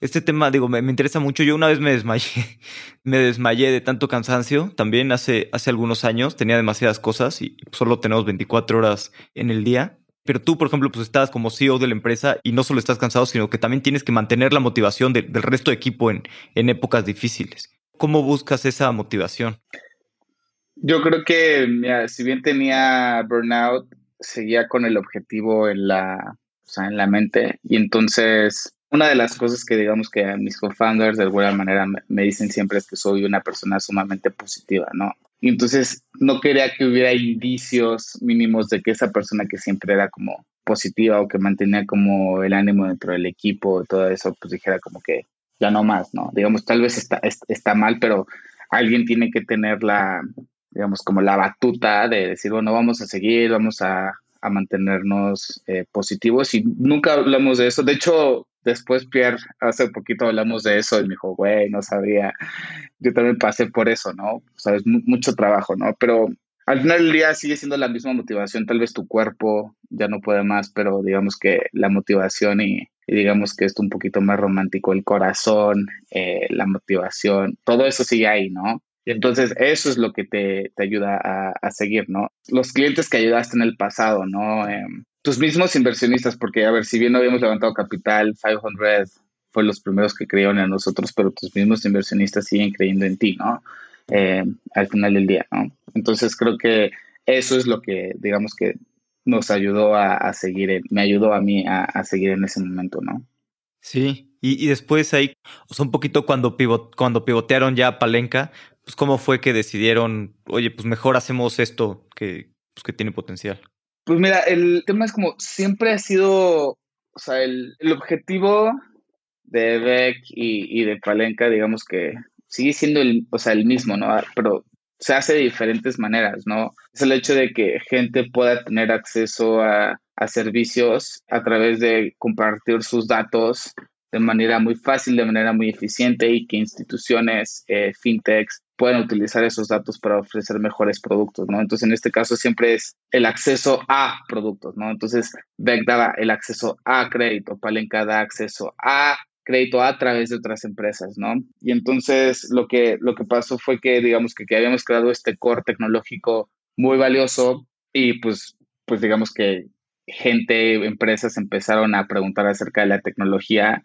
[SPEAKER 2] Este tema, digo, me, interesa mucho. Yo una vez me desmayé, me desmayé de tanto cansancio, también hace, hace algunos años, tenía demasiadas cosas y solo tenemos 24 horas en el día. Pero tú, por ejemplo, pues estás como CEO de la empresa y no solo estás cansado, sino que también tienes que mantener la motivación del resto de equipo en, en épocas difíciles. ¿Cómo buscas esa motivación?
[SPEAKER 1] Yo creo que, si bien tenía burnout, seguía con el objetivo en la, o sea, en la mente. Y entonces, una de las cosas que digamos que mis co-founders de alguna manera me, dicen siempre es que soy una persona sumamente positiva, ¿no? Y entonces no quería que hubiera indicios mínimos de que esa persona que siempre era como positiva o que mantenía como el ánimo dentro del equipo y todo eso, pues dijera como que ya no más, ¿no? Digamos, tal vez está, está mal, pero alguien tiene que tener la, digamos, como la batuta de decir, bueno, vamos a seguir, vamos a, a mantenernos eh, positivos y nunca hablamos de eso. De hecho, después Pierre, hace poquito hablamos de eso y me dijo, güey, no sabía, yo también pasé por eso, ¿no? Sabes, mucho trabajo, ¿no? Pero al final del día sigue siendo la misma motivación, tal vez tu cuerpo ya no puede más, pero digamos que la motivación y, digamos que esto un poquito más romántico, el corazón, eh, la motivación, todo eso sigue ahí, ¿no? Y entonces eso es lo que te, te ayuda a, a, seguir, ¿no? Los clientes que ayudaste en el pasado, ¿no? Eh, tus mismos inversionistas, porque a ver, si bien no habíamos levantado capital, 500 fue los primeros que creyeron en nosotros, pero tus mismos inversionistas siguen creyendo en ti, ¿no? Eh, al final del día, ¿no? Entonces creo que eso es lo que, digamos que nos ayudó a, a seguir, me ayudó a mí a, a seguir en ese momento, ¿no?
[SPEAKER 2] Sí, y, después ahí, o sea, un poquito cuando, pivot, cuando pivotearon ya Palenca, pues cómo fue que decidieron, oye, pues mejor hacemos esto que, pues, que tiene potencial.
[SPEAKER 1] Pues mira, el tema es como siempre ha sido, o sea, el, el objetivo de Beck y, y, de Palenca, digamos que sigue siendo el, o sea, el mismo, ¿no? Pero se hace de diferentes maneras, ¿no? Es el hecho de que gente pueda tener acceso a, a servicios a través de compartir sus datos de manera muy fácil, de manera muy eficiente y que instituciones, eh, fintechs, puedan utilizar esos datos para ofrecer mejores productos, ¿no? Entonces, en este caso siempre es el acceso a productos, ¿no? Entonces, Beck daba el acceso a crédito, Palenca da acceso a crédito a través de otras empresas, ¿no? Y entonces lo que, lo que pasó fue que, digamos, que, que habíamos creado este core tecnológico muy valioso y pues, pues digamos que gente, empresas empezaron a preguntar acerca de la tecnología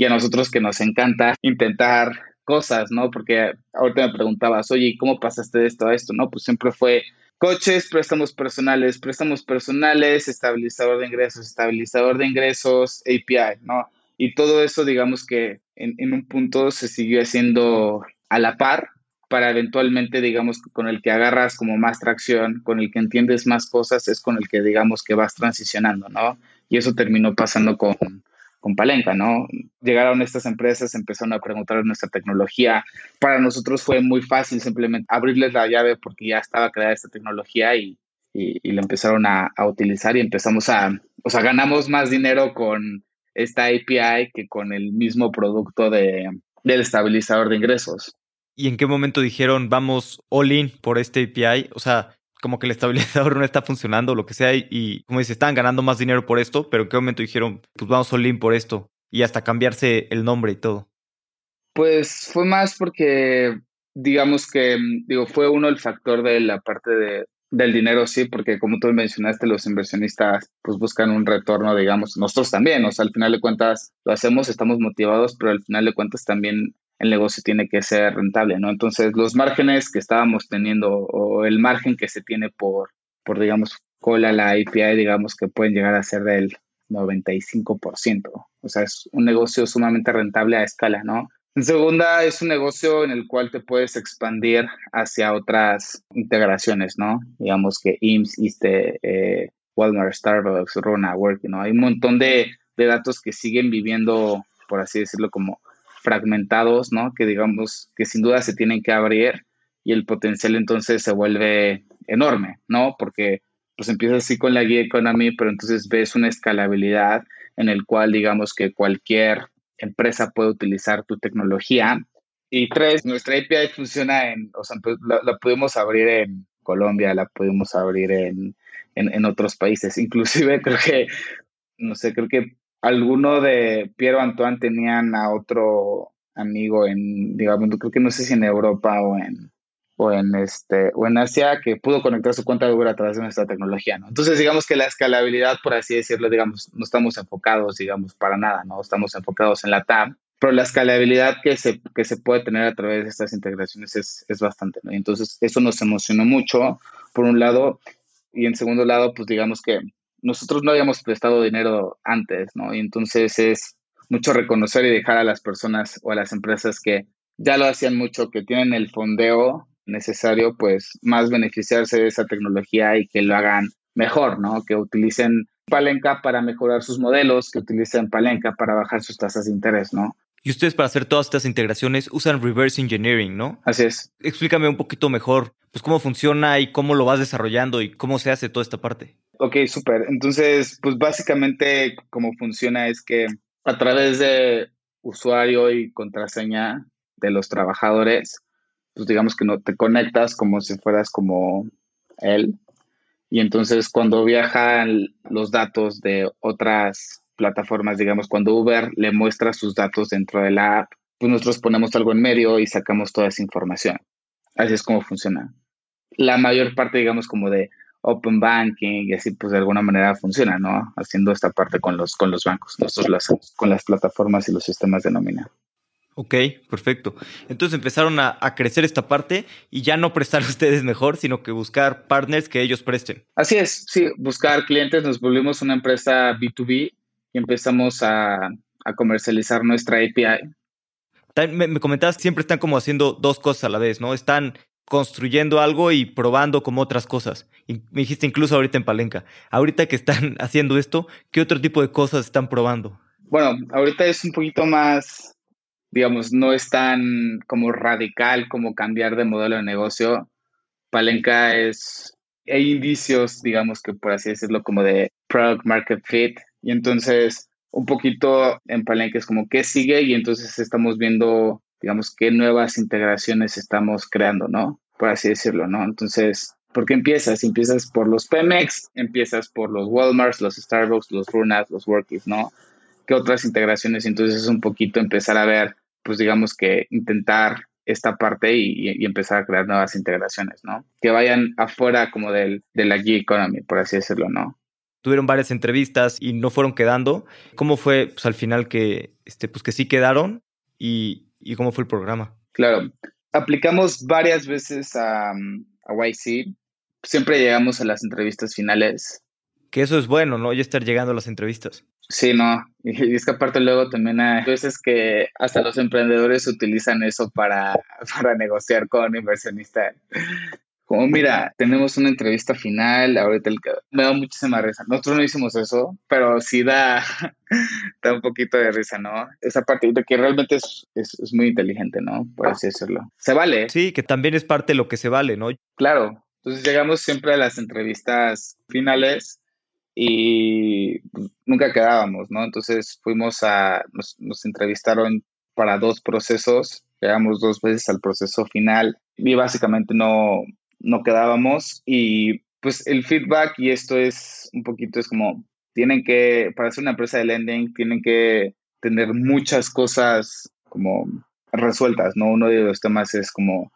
[SPEAKER 1] y a nosotros que nos encanta intentar cosas, ¿no? Porque ahorita me preguntabas, oye, ¿cómo pasaste de esto a esto? No, pues siempre fue coches, préstamos personales, préstamos personales, estabilizador de ingresos, estabilizador de ingresos, API, ¿no? Y todo eso, digamos que en, en un punto se siguió haciendo a la par para eventualmente, digamos, con el que agarras como más tracción, con el que entiendes más cosas, es con el que, digamos, que vas transicionando, ¿no? Y eso terminó pasando con, con Palenca, ¿no? Llegaron estas empresas, empezaron a preguntar nuestra tecnología. Para nosotros fue muy fácil simplemente abrirles la llave porque ya estaba creada esta tecnología y, y, la empezaron a, a, utilizar y empezamos a, o sea, ganamos más dinero con esta API que con el mismo producto de, del estabilizador de ingresos.
[SPEAKER 2] ¿Y en qué momento dijeron vamos all in por este API? O sea, como que el estabilizador no está funcionando lo que sea y, como dice, estaban ganando más dinero por esto, pero ¿en qué momento dijeron pues vamos all in por esto? Y hasta cambiarse el nombre y todo.
[SPEAKER 1] Pues fue más porque, digamos que, digo, fue uno el factor de la parte de, del dinero, sí, porque como tú mencionaste, los inversionistas pues buscan un retorno, digamos, nosotros también, o sea, al final de cuentas lo hacemos, estamos motivados, pero al final de cuentas también el negocio tiene que ser rentable, ¿no? Entonces, los márgenes que estábamos teniendo o el margen que se tiene por, por digamos, cola la API, digamos que pueden llegar a ser del 95%. O sea, es un negocio sumamente rentable a escala, ¿no? En segunda, es un negocio en el cual te puedes expandir hacia otras integraciones, ¿no? Digamos que IMSS, ISTE, eh, Walmart, Starbucks, Rona, Work, ¿no? Hay un montón de, de datos que siguen viviendo, por así decirlo, como fragmentados, ¿no? Que digamos que sin duda se tienen que abrir y el potencial entonces se vuelve enorme, ¿no? Porque pues empieza así con la guía economy, pero entonces ves una escalabilidad en el cual digamos que cualquier empresa puede utilizar tu tecnología. Y tres, nuestra API funciona en, o sea, pues, la, la pudimos abrir en Colombia, la pudimos abrir en, en, en otros países. Inclusive creo que, no sé, creo que alguno de Piero Antoine tenían a otro amigo en, digamos, creo que no sé si en Europa o en, o en, este, o en Asia que pudo conectar su cuenta de a través de nuestra tecnología, ¿no? Entonces, digamos que la escalabilidad, por así decirlo, digamos, no estamos enfocados, digamos, para nada, ¿no? Estamos enfocados en la TAM, pero la escalabilidad que se, que se puede tener a través de estas integraciones es, es bastante, ¿no? entonces, eso nos emocionó mucho, por un lado, y en segundo lado, pues digamos que nosotros no habíamos prestado dinero antes, ¿no? Y entonces es mucho reconocer y dejar a las personas o a las empresas que ya lo hacían mucho, que tienen el fondeo necesario, pues más beneficiarse de esa tecnología y que lo hagan mejor, ¿no? Que utilicen Palenca para mejorar sus modelos, que utilicen Palenca para bajar sus tasas de interés, ¿no?
[SPEAKER 2] Y ustedes para hacer todas estas integraciones usan reverse engineering, ¿no?
[SPEAKER 1] Así es.
[SPEAKER 2] Explícame un poquito mejor, pues cómo funciona y cómo lo vas desarrollando y cómo se hace toda esta parte.
[SPEAKER 1] Ok, súper. Entonces, pues básicamente cómo funciona es que a través de usuario y contraseña de los trabajadores, pues digamos que no te conectas como si fueras como él. Y entonces cuando viajan los datos de otras plataformas, digamos, cuando Uber le muestra sus datos dentro de la app, pues nosotros ponemos algo en medio y sacamos toda esa información. Así es como funciona. La mayor parte, digamos, como de open banking y así pues de alguna manera funciona, ¿no? Haciendo esta parte con los, con los bancos. Nosotros lo hacemos con las plataformas y los sistemas de nómina.
[SPEAKER 2] Ok, perfecto. Entonces empezaron a, a, crecer esta parte y ya no prestar ustedes mejor, sino que buscar partners que ellos presten.
[SPEAKER 1] Así es, sí, buscar clientes, nos volvimos una empresa B2B y empezamos a, a comercializar nuestra API.
[SPEAKER 2] Me, me comentabas que siempre están como haciendo dos cosas a la vez, ¿no? Están construyendo algo y probando como otras cosas. Y me dijiste incluso ahorita en Palenca. Ahorita que están haciendo esto, ¿qué otro tipo de cosas están probando?
[SPEAKER 1] Bueno, ahorita es un poquito más, digamos, no es tan como radical como cambiar de modelo de negocio. Palenca es, hay indicios, digamos que por así decirlo, como de product market fit. Y entonces, un poquito en Palenca es como qué sigue y entonces estamos viendo digamos, qué nuevas integraciones estamos creando, ¿no? Por así decirlo, ¿no? Entonces, ¿por qué empiezas? Empiezas por los Pemex, empiezas por los Walmarts, los Starbucks, los Runas, los Workies, ¿no? ¿Qué otras integraciones? Entonces es un poquito empezar a ver, pues digamos que intentar esta parte y, y, empezar a crear nuevas integraciones, ¿no? Que vayan afuera como del, de la gig economy, por así decirlo, ¿no?
[SPEAKER 2] Tuvieron varias entrevistas y no fueron quedando. ¿Cómo fue pues, al final que, este, pues, que sí quedaron? Y, ¿Y cómo fue el programa?
[SPEAKER 1] Claro, aplicamos varias veces a, a YC. Siempre llegamos a las entrevistas finales
[SPEAKER 2] que eso es bueno, ¿no? Ya estar llegando a las entrevistas.
[SPEAKER 1] Sí, no. Y es que aparte luego también hay veces que hasta los emprendedores utilizan eso para, para negociar con inversionistas. Como, mira, tenemos una entrevista final, ahorita el, me da muchísima risa. Nosotros no hicimos eso, pero sí da, da un poquito de risa, ¿no? Esa parte que realmente es, es, es muy inteligente, ¿no? Por así decirlo. Se vale.
[SPEAKER 2] Sí, que también es parte de lo que se vale, ¿no?
[SPEAKER 1] Claro. Entonces llegamos siempre a las entrevistas finales y nunca quedábamos, ¿no? Entonces fuimos a, nos, nos entrevistaron para dos procesos, llegamos dos veces al proceso final y básicamente no, no quedábamos y pues el feedback y esto es un poquito, es como, tienen que, para ser una empresa de lending, tienen que tener muchas cosas como resueltas, ¿no? Uno de los temas es como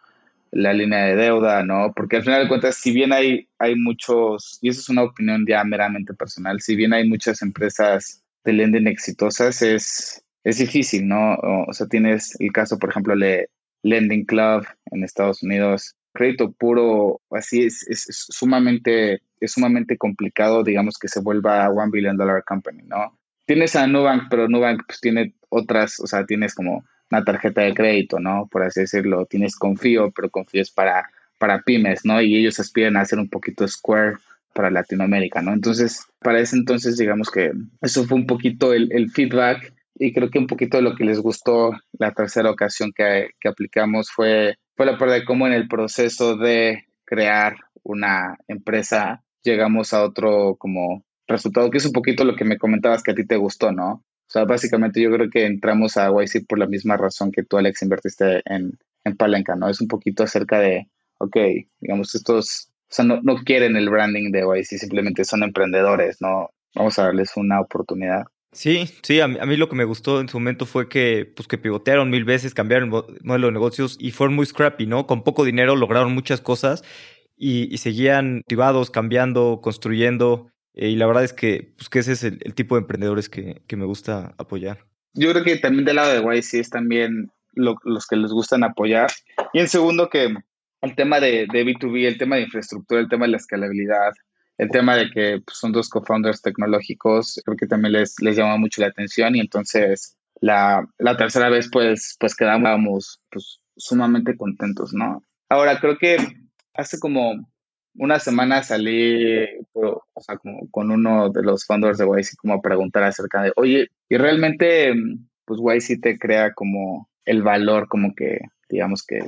[SPEAKER 1] la línea de deuda, ¿no? Porque al final de cuentas, si bien hay, hay muchos, y eso es una opinión ya meramente personal, si bien hay muchas empresas de lending exitosas, es, es difícil, ¿no? O, sea, tienes el caso, por ejemplo, de Lending Club en Estados Unidos, crédito puro, así es, es, sumamente, es sumamente complicado, digamos, que se vuelva a one billion dollar company, ¿no? Tienes a Nubank, pero Nubank pues tiene otras, o sea, tienes como una tarjeta de crédito, ¿no? Por así decirlo, tienes Confío, pero Confío es para, para pymes, ¿no? Y ellos aspiran a hacer un poquito Square para Latinoamérica, ¿no? Entonces, para ese entonces, digamos que eso fue un poquito el, el feedback y creo que un poquito de lo que les gustó la tercera ocasión que, que aplicamos fue, fue la parte de cómo en el proceso de crear una empresa llegamos a otro como resultado, que es un poquito lo que me comentabas que a ti te gustó, ¿no? O sea, básicamente yo creo que entramos a YC por la misma razón que tú, Alex, invertiste en, en Palenca, ¿no? Es un poquito acerca de, ok, digamos, estos, o sea, no, no quieren el branding de YC, simplemente son emprendedores, ¿no? Vamos a darles una oportunidad.
[SPEAKER 2] Sí, sí, a mí, a lo que me gustó en su momento fue que, pues, que pivotearon mil veces, cambiaron el modelo de negocios y fueron muy scrappy, ¿no? Con poco dinero lograron muchas cosas y, y seguían activados, cambiando, construyendo. Eh, y la verdad es que, pues, que ese es el, el tipo de emprendedores que, que, me gusta apoyar.
[SPEAKER 1] Yo creo que también del lado de YC es también lo, los que les gustan apoyar. Y en segundo, que el tema de, de, B2B, el tema de infraestructura, el tema de la escalabilidad, el tema de que pues, son dos co-founders tecnológicos, creo que también les, les llama mucho la atención. Y entonces, la, la tercera vez, pues, pues quedamos pues, sumamente contentos, ¿no? Ahora, creo que hace como una semana salí o sea, con uno de los founders de YC como a preguntar acerca de, oye, y realmente, pues YC te crea como el valor como que, digamos que,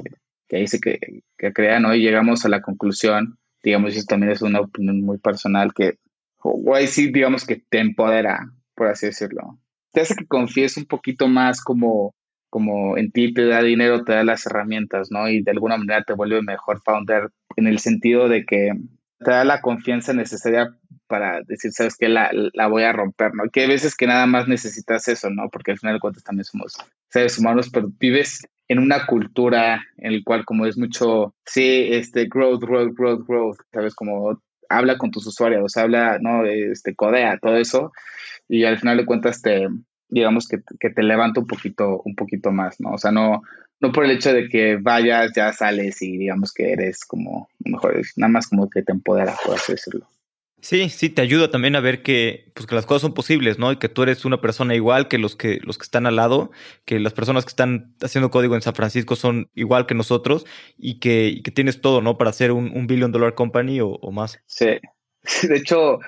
[SPEAKER 1] que dice que, que crea, ¿no? Y llegamos a la conclusión, digamos, eso también es una opinión muy personal, que YC, digamos que te empodera, por así decirlo. Te hace que confíes un poquito más como como en ti te da dinero, te da las herramientas, ¿no? Y de alguna manera te vuelve mejor founder en el sentido de que te da la confianza necesaria para decir, sabes que la, la, voy a romper, ¿no? Que hay veces que nada más necesitas eso, ¿no? Porque al final de cuentas también somos seres humanos, pero vives en una cultura en el cual como es mucho, sí, este, growth, growth, growth, growth, ¿sabes? Como habla con tus usuarios, habla, ¿no? Este, codea, todo eso. Y al final de cuentas te, digamos que, que, te levanta un poquito, un poquito más, ¿no? O sea, no, no por el hecho de que vayas, ya sales y digamos que eres como, mejor, nada más como que te empodera, por así decirlo.
[SPEAKER 2] Sí, sí, te ayuda también a ver que, pues, que las cosas son posibles, ¿no? Y que tú eres una persona igual que los que, los que están al lado, que las personas que están haciendo código en San Francisco son igual que nosotros y que, que tienes todo, ¿no? Para ser un, un billion dollar company o, o más.
[SPEAKER 1] Sí, de hecho,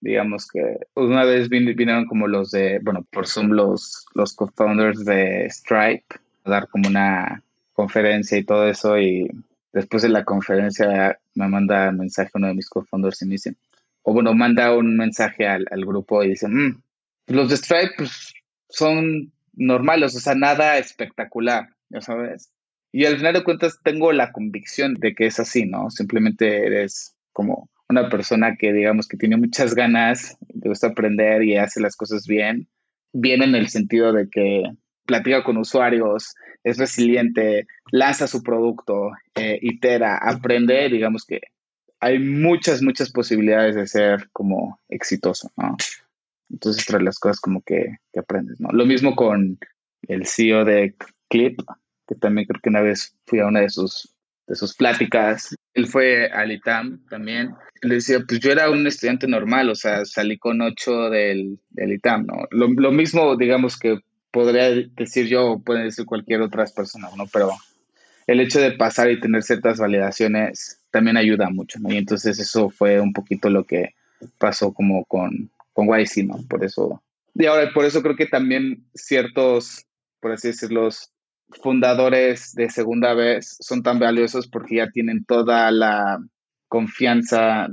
[SPEAKER 1] digamos que una vez vinieron como los de, bueno, por Zoom los, los co-founders de Stripe a dar como una conferencia y todo eso y después de la conferencia me manda mensaje uno de mis co-founders y me dice, o bueno, manda un mensaje al, al grupo y dice, mmm, los de Stripe pues, son normales, o sea, nada espectacular, ya sabes. Y al final de cuentas tengo la convicción de que es así, ¿no? Simplemente eres como una persona que digamos que tiene muchas ganas, le gusta aprender y hace las cosas bien, bien en el sentido de que platica con usuarios, es resiliente, lanza su producto, eh, itera, aprende, digamos que hay muchas, muchas posibilidades de ser como exitoso, ¿no? Entonces, tras las cosas como que, que aprendes, ¿no? Lo mismo con el CEO de Clip, que también creo que una vez fui a una de sus, de sus pláticas Él fue al ITAM también. Le decía, pues yo era un estudiante normal, o sea, salí con ocho del, del ITAM, ¿no? Lo, lo mismo, digamos, que podría decir yo o puede decir cualquier otra persona, ¿no? Pero el hecho de pasar y tener ciertas validaciones también ayuda mucho, ¿no? Y entonces eso fue un poquito lo que pasó como con, con YC, ¿no? Por eso, y ahora por eso creo que también ciertos, por así decirlo, fundadores de segunda vez son tan valiosos porque ya tienen toda la confianza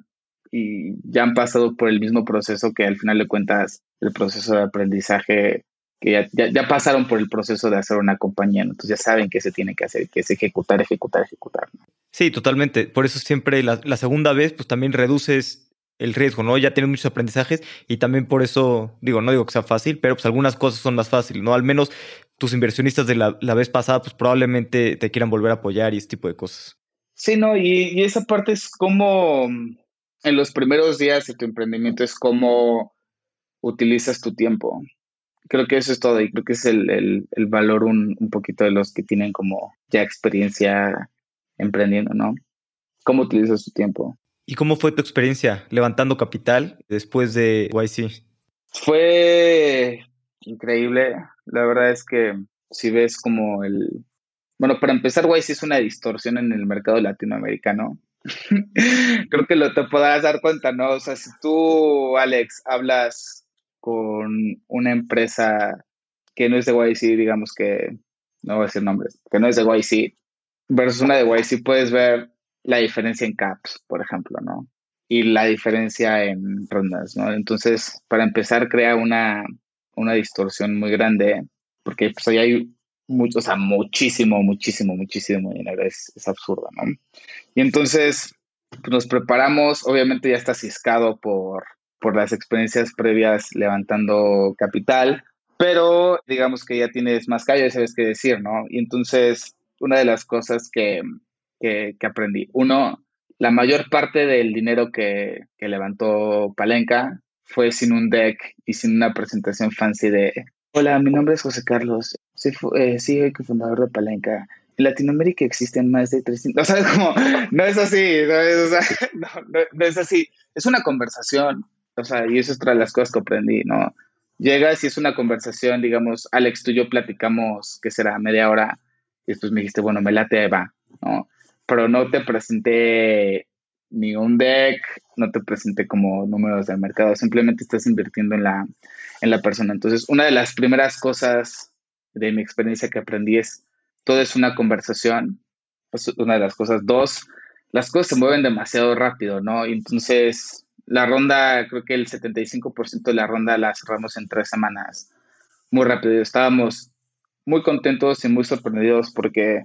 [SPEAKER 1] y ya han pasado por el mismo proceso que al final de cuentas el proceso de aprendizaje que ya, pasaron por el proceso de hacer una compañía, entonces ya saben qué se tiene que hacer, que es ejecutar, ejecutar, ejecutar.
[SPEAKER 2] Sí, totalmente. Por eso siempre la, segunda vez, pues también reduces el riesgo, ¿no? Ya tienes muchos aprendizajes y también por eso, digo, no digo que sea fácil, pero pues algunas cosas son más fáciles, ¿no? Al menos tus inversionistas de la, la vez pasada, pues probablemente te quieran volver a apoyar y ese tipo de cosas.
[SPEAKER 1] Sí, no, y, y esa parte es como en los primeros días de tu emprendimiento es cómo utilizas tu tiempo creo que eso es todo y creo que es el, el, el valor un, un, poquito de los que tienen como ya experiencia emprendiendo, ¿no? ¿Cómo utilizas tu tiempo?
[SPEAKER 2] ¿Y cómo fue tu experiencia levantando capital después de YC?
[SPEAKER 1] Fue increíble. La verdad es que si ves como el... Bueno, para empezar, YC es una distorsión en el mercado latinoamericano. Creo que lo te podrás dar cuenta, ¿no? O sea, si tú, Alex, hablas con una empresa que no es de YC, digamos que, no voy a decir nombres, que no es de YC, versus una de YC, puedes ver la diferencia en caps, por ejemplo, ¿no? Y la diferencia en rondas, ¿no? Entonces, para empezar, crea una, una distorsión muy grande, porque pues ahí hay mucho, o sea, muchísimo, muchísimo, muchísimo dinero, es, es absurdo, ¿no? Y entonces, pues nos preparamos, obviamente ya está ciscado por por las experiencias previas levantando capital, pero digamos que ya tienes más callo y sabes qué decir, ¿no? Y entonces, una de las cosas que, que, aprendí, uno, la mayor parte del dinero que, que, levantó Palenca fue sin un deck y sin una presentación fancy de, hola, mi nombre es José Carlos, soy, eh, soy cofundador de Palenca. En Latinoamérica existen más de 300, o sea, como, no es así, no es, o sea, no, no es así, es una conversación o sea, y eso es otra de las cosas que aprendí, ¿no? Llegas y es una conversación, digamos, Alex, tú y yo platicamos, ¿qué será? Media hora. Y después me dijiste, bueno, me late, va, ¿no? Pero no te presenté ni un deck, no te presenté como números del mercado, simplemente estás invirtiendo en la, en la persona. Entonces, una de las primeras cosas de mi experiencia que aprendí es, todo es una conversación, es una de las cosas. Dos, las cosas se mueven demasiado rápido, ¿no? Entonces, la ronda, creo que el 75% de la ronda la cerramos en tres semanas, muy rápido. Estábamos muy contentos y muy sorprendidos porque,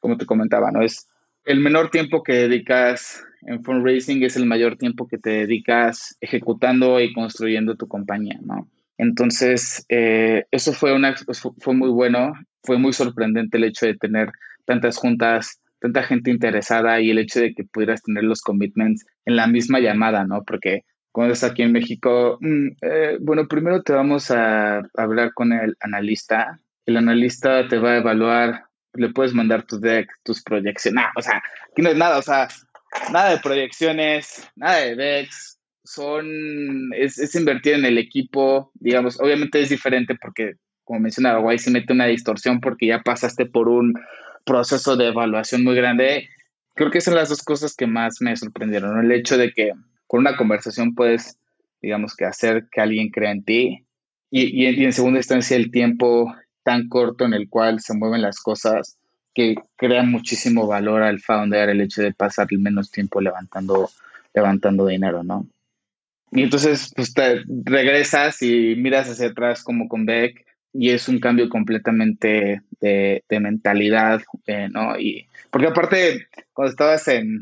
[SPEAKER 1] como te comentaba, ¿no? Es el menor tiempo que dedicas en fundraising es el mayor tiempo que te dedicas ejecutando y construyendo tu compañía, ¿no? Entonces, eh, eso fue, una, fue muy bueno, fue muy sorprendente el hecho de tener tantas juntas tanta gente interesada y el hecho de que pudieras tener los commitments en la misma llamada, ¿no? Porque cuando estás aquí en México, mm, eh, bueno, primero te vamos a hablar con el analista. El analista te va a evaluar, le puedes mandar tu deck, tus proyecciones. o sea, aquí no es nada, o sea, nada de proyecciones, nada de decks. Son, es, es invertir en el equipo, digamos, obviamente es diferente porque, como mencionaba, Guay se mete una distorsión porque ya pasaste por un proceso de evaluación muy grande. Creo que son las dos cosas que más me sorprendieron. El hecho de que con una conversación puedes, digamos, que hacer que alguien crea en ti y, en segunda instancia el tiempo tan corto en el cual se mueven las cosas que crea muchísimo valor al founder el hecho de pasar menos tiempo levantando, levantando dinero, ¿no? Y entonces, pues te regresas y miras hacia atrás como con Beck y es un cambio completamente de, mentalidad, eh, ¿no? Y porque aparte, cuando estabas en,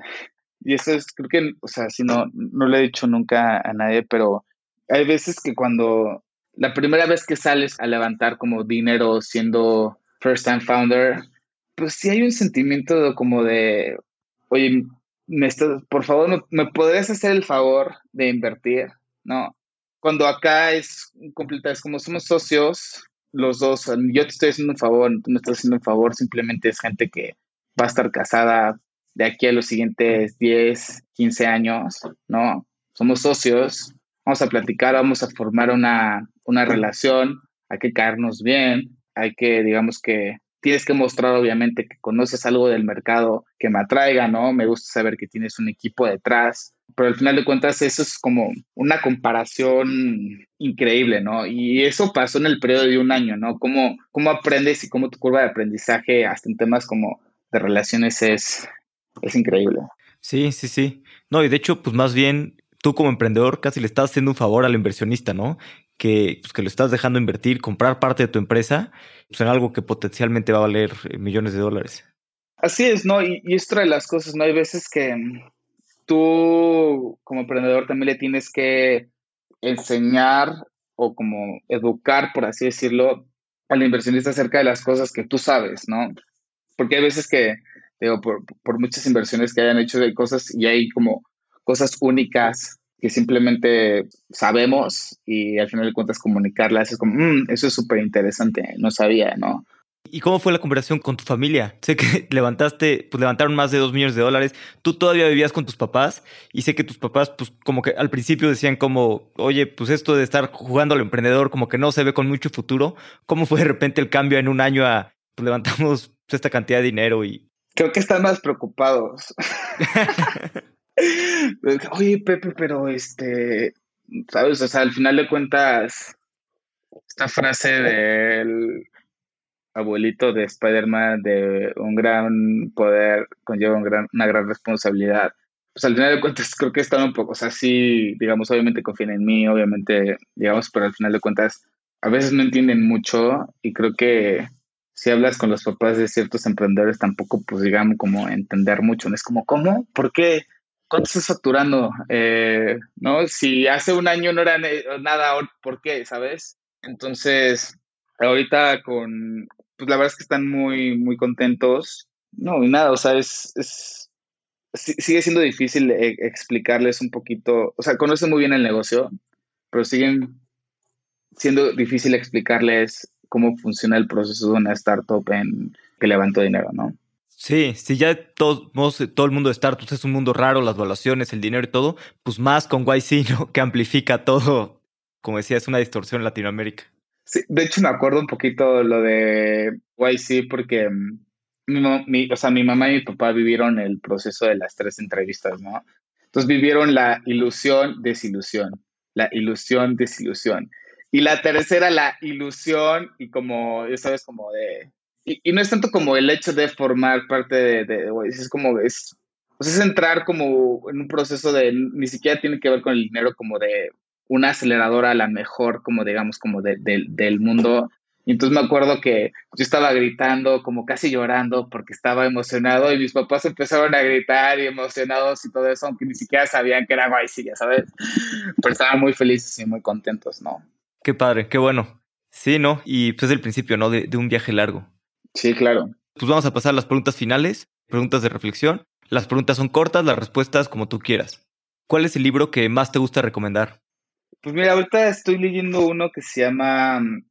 [SPEAKER 1] y eso es, creo que, o sea, si no, no lo he dicho nunca a nadie, pero hay veces que cuando la primera vez que sales a levantar como dinero siendo first time founder, pues sí hay un sentimiento como de, oye, me por favor, ¿me podrías hacer el favor de invertir? ¿No? Cuando acá es completa, es como somos socios, los dos, yo te estoy haciendo un favor, tú me estás haciendo un favor, simplemente es gente que va a estar casada de aquí a los siguientes 10, 15 años, ¿no? Somos socios, vamos a platicar, vamos a formar una, una relación, hay que caernos bien, hay que, digamos que, tienes que mostrar obviamente que conoces algo del mercado que me atraiga, ¿no? Me gusta saber que tienes un equipo detrás, pero al final de cuentas eso es como una comparación increíble, ¿no? Y eso pasó en el periodo de un año, ¿no? Cómo, cómo aprendes y cómo tu curva de aprendizaje hasta en temas como de relaciones es, es increíble.
[SPEAKER 2] Sí, sí, sí. No, y de hecho, pues más bien tú como emprendedor casi le estás haciendo un favor al inversionista, ¿no? Que, pues, que lo estás dejando invertir, comprar parte de tu empresa pues, en algo que potencialmente va a valer eh, millones de dólares.
[SPEAKER 1] Así es, ¿no? Y, y esto de las cosas, ¿no? Hay veces que tú como emprendedor también le tienes que enseñar o como educar, por así decirlo, al inversionista acerca de las cosas que tú sabes, ¿no? Porque hay veces que, digo, por, por muchas inversiones que hayan hecho de cosas y hay como cosas únicas que simplemente sabemos y al final de cuentas comunicarlas es como, mm, eso es súper interesante, no sabía, ¿no?
[SPEAKER 2] ¿Y cómo fue la conversación con tu familia? Sé que levantaste, pues levantaron más de dos millones de dólares. Tú todavía vivías con tus papás y sé que tus papás, pues como que al principio decían como, oye, pues esto de estar jugando al emprendedor como que no se ve con mucho futuro. ¿Cómo fue de repente el cambio en un año a, pues levantamos esta cantidad de dinero y...
[SPEAKER 1] Creo que están más preocupados. Oye, Pepe, pero este, ¿sabes? O sea, al final de cuentas, esta frase del abuelito de Spider-Man de un gran poder conlleva una gran responsabilidad. Pues al final de cuentas creo que están un poco, o sea, sí, digamos, obviamente confían en mí, obviamente, digamos, pero al final de cuentas a veces no entienden mucho y creo que si hablas con los papás de ciertos emprendedores tampoco, pues digamos, como entender mucho, no es como, ¿cómo? ¿Por qué? ¿Cuánto estás facturando? Eh, ¿No? Si hace un año no era nada, ¿por qué? ¿Sabes? Entonces, ahorita con, pues la verdad es que están muy, muy contentos. No, y nada, o sea, es, es sigue siendo difícil e, explicarles un poquito, o sea, conocen muy bien el negocio, pero siguen siendo difícil explicarles cómo funciona el proceso de una startup en que levantó dinero, ¿no?
[SPEAKER 2] Sí, si ya todo, todo el mundo de startups es un mundo raro, las valuaciones, el dinero y todo, pues más con YC, ¿no? Que amplifica todo. Como decía, es una distorsión en Latinoamérica.
[SPEAKER 1] Sí, de hecho me acuerdo un poquito lo de YC porque mm, mi, o sea, mi mamá y mi papá vivieron el proceso de las tres entrevistas, ¿no? Entonces vivieron la ilusión, desilusión, la ilusión, desilusión. Y la tercera, la ilusión y como, ya sabes, como de... Y, no es tanto como el hecho de formar parte de, de, es como, es, pues es entrar como en un proceso de, ni siquiera tiene que ver con el dinero, como de una aceleradora a la mejor, como digamos, como de, del mundo. Y entonces me acuerdo que yo estaba gritando, como casi llorando, porque estaba emocionado y mis papás empezaron a gritar y emocionados y todo eso, aunque ni siquiera sabían que era YC, ya sabes. Pero estaban muy felices y muy contentos, ¿no?
[SPEAKER 2] Qué padre, qué bueno. Sí, ¿no? Y pues es el principio, ¿no? De un viaje largo.
[SPEAKER 1] Sí, claro.
[SPEAKER 2] Pues vamos a pasar a las preguntas finales, preguntas de reflexión. Las preguntas son cortas, las respuestas como tú quieras. ¿Cuál es el libro que más te gusta recomendar?
[SPEAKER 1] Pues mira, ahorita estoy leyendo uno que se llama mm,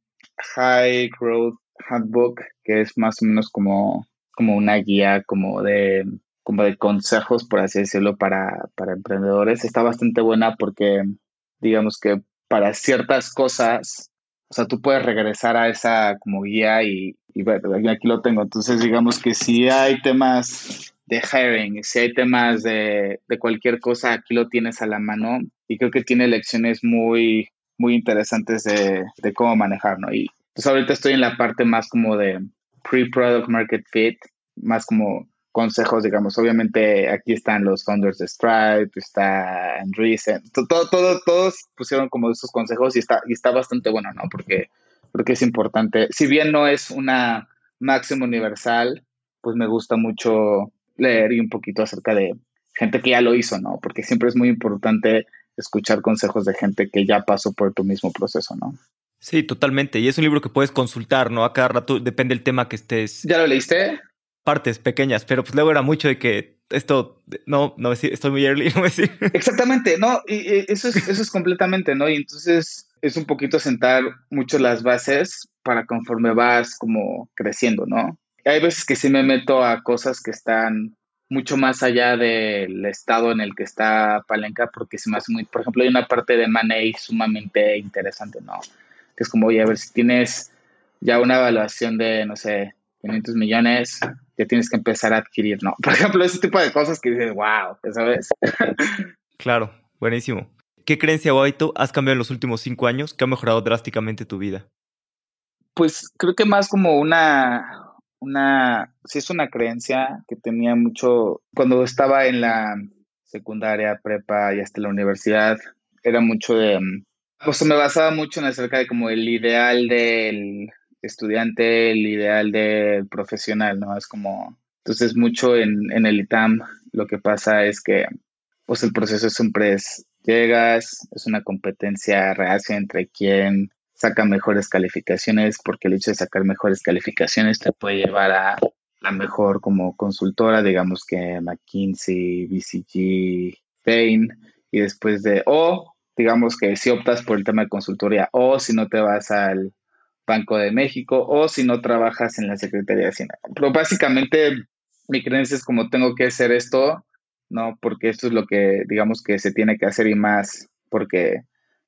[SPEAKER 1] High Growth Handbook, que es más o menos como, como una guía como de, como de consejos, por así decirlo, para, para emprendedores. Está bastante buena porque, digamos que para ciertas cosas, o sea, tú puedes regresar a esa como guía y, y aquí lo tengo. Entonces, digamos que si hay temas de hiring, si hay temas de, de cualquier cosa, aquí lo tienes a la mano y creo que tiene lecciones muy, muy interesantes de, de cómo manejar, ¿no? Y pues ahorita estoy en la parte más como de pre-product market fit, más como consejos, digamos, obviamente aquí están los founders de Stripe, está Andreessen, todo, todo, todos pusieron como esos consejos y está, y está bastante bueno, ¿no? Porque porque es importante. Si bien no es una máxima universal, pues me gusta mucho leer y un poquito acerca de gente que ya lo hizo, ¿no? Porque siempre es muy importante escuchar consejos de gente que ya pasó por tu mismo proceso, ¿no?
[SPEAKER 2] Sí, totalmente. Y es un libro que puedes consultar, ¿no? A cada rato, depende del tema que estés.
[SPEAKER 1] ¿Ya lo leíste?
[SPEAKER 2] Partes pequeñas, pero pues luego era mucho de que esto, no, no estoy muy early, no decir.
[SPEAKER 1] Exactamente, no, y, eso, es, eso es completamente, ¿no? Y entonces es un poquito sentar mucho las bases para conforme vas como creciendo, ¿no? Hay veces que sí me meto a cosas que están mucho más allá del estado en el que está Palenca, porque se me hace muy, por ejemplo, hay una parte de Money sumamente interesante, ¿no? Que es como, oye, a ver si tienes ya una evaluación de, no sé, 500 millones, ya tienes que empezar a adquirir, ¿no? Por ejemplo, ese tipo de cosas que dices, wow, ¿sabes?
[SPEAKER 2] claro, buenísimo. ¿Qué creencia o hábito has cambiado en los últimos cinco años que ha mejorado drásticamente tu vida?
[SPEAKER 1] Pues creo que más como una, una, sí es una creencia que tenía mucho cuando estaba en la secundaria, prepa y hasta la universidad, era mucho de, pues me basaba mucho en acerca de como el ideal del estudiante, el ideal del profesional, ¿no? Es como, entonces mucho en, en el ITAM lo que pasa es que, pues el proceso siempre es, llegas, es una competencia reacia entre quien saca mejores calificaciones, porque el hecho de sacar mejores calificaciones te puede llevar a la mejor como consultora, digamos que McKinsey, BCG, Bain, y después de, o digamos que si optas por el tema de consultoría, o si no te vas al Banco de México, o si no trabajas en la Secretaría de Hacienda. Pero básicamente mi creencia es como tengo que hacer esto, ¿no? Porque esto es lo que digamos que se tiene que hacer y más, porque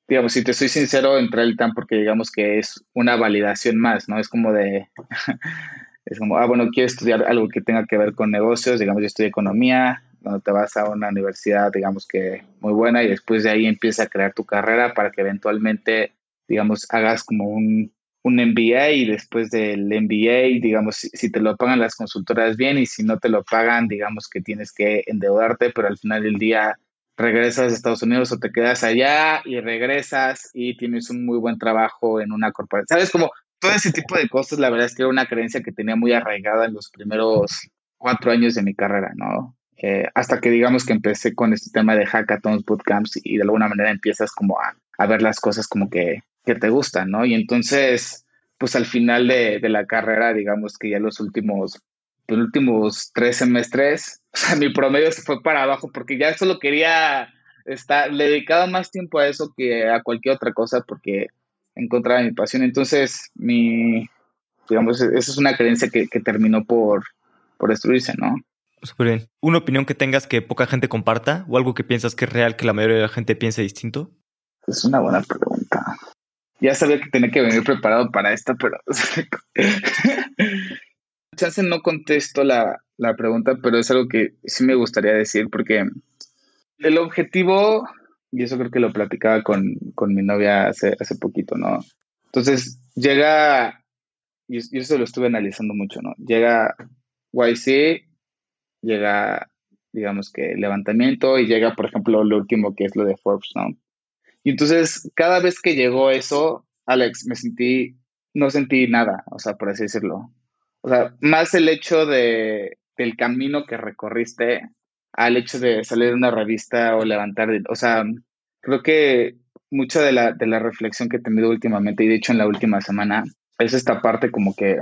[SPEAKER 1] digamos, si te soy sincero, entré al TAM porque digamos que es una validación más, ¿no? Es como de, es como, ah, bueno, quiero estudiar algo que tenga que ver con negocios, digamos, yo estudio economía, cuando te vas a una universidad, digamos que muy buena, y después de ahí empieza a crear tu carrera para que eventualmente, digamos, hagas como un, un MBA y después del MBA, digamos, si, te lo pagan las consultoras bien y si no te lo pagan, digamos que tienes que endeudarte, pero al final del día regresas a Estados Unidos o te quedas allá y regresas y tienes un muy buen trabajo en una corporación. ¿Sabes? Como todo ese tipo de cosas, la verdad es que era una creencia que tenía muy arraigada en los primeros cuatro años de mi carrera, ¿no? Hasta que digamos que empecé con este tema de hackathons, bootcamps y de alguna manera empiezas como a ver las cosas como que, que, te gustan, ¿no? Y entonces, pues al final de, de la carrera, digamos que ya los últimos los últimos tres semestres, o sea, mi promedio se fue para abajo porque ya solo quería estar, le dedicaba más tiempo a eso que a cualquier otra cosa porque encontraba mi pasión. Entonces, mi, digamos, esa es una creencia que, que terminó por, por destruirse, ¿no?
[SPEAKER 2] Súper bien. ¿Una opinión que tengas que poca gente comparta o algo que piensas que es real que la mayoría de la gente piense distinto?
[SPEAKER 1] Es una buena pregunta. Ya sabía que tenía que venir preparado para esta, pero chance no contesto la, la, pregunta, pero es algo que sí me gustaría decir porque el objetivo, y eso creo que lo platicaba con, con mi novia hace, hace poquito, ¿no? Entonces llega, y, y eso lo estuve analizando mucho, ¿no? Llega YC, llega, digamos que levantamiento y llega, por ejemplo, lo último que es lo de Forbes, ¿no? Y entonces, cada vez que llegó eso, Alex, me sentí, no sentí nada, o sea, por así decirlo. O sea, más el hecho de, del camino que recorriste al hecho de salir de una revista o levantar, o sea, creo que mucha de la, de la reflexión que he tenido últimamente, y de hecho en la última semana, es esta parte como que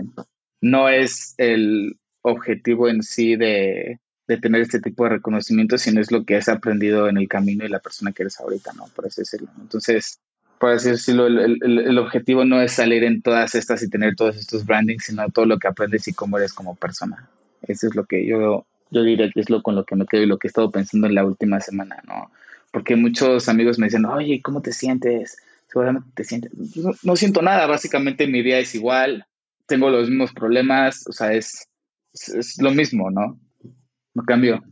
[SPEAKER 1] no es el objetivo en sí de, de tener este tipo de reconocimiento, sino es lo que has aprendido en el camino y la persona que eres ahorita, ¿no? Por así decirlo. Entonces, por así decirlo, el, el, el, objetivo no es salir en todas estas y tener todos estos brandings, sino todo lo que aprendes y cómo eres como persona. Eso es lo que yo, yo diría que es lo con lo que me quedo y lo que he estado pensando en la última semana, ¿no? Porque muchos amigos me dicen, oye, ¿cómo te sientes? Seguramente te sientes. No, no siento nada, básicamente mi día es igual, tengo los mismos problemas, o sea, es, es lo mismo, ¿no? No cambio.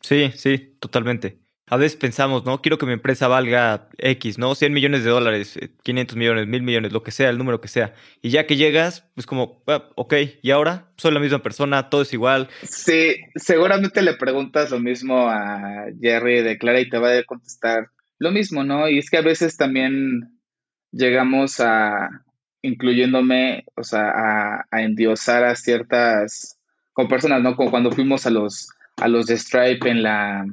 [SPEAKER 2] Sí, sí, totalmente a veces pensamos, ¿no? Quiero que mi empresa valga X, ¿no? 100 millones de dólares, 500 millones, 1000 millones, lo que sea, el número que sea. Y ya que llegas, pues como, ah, ok, ¿y ahora? Soy la misma persona, todo es igual.
[SPEAKER 1] Sí, seguramente le preguntas lo mismo a Jerry de Clara y te va a contestar lo mismo, ¿no? Y es que a veces también llegamos a, incluyéndome, o sea, a, a endiosar a ciertas, como personas, ¿no? Como cuando fuimos a los, a los de Stripe en la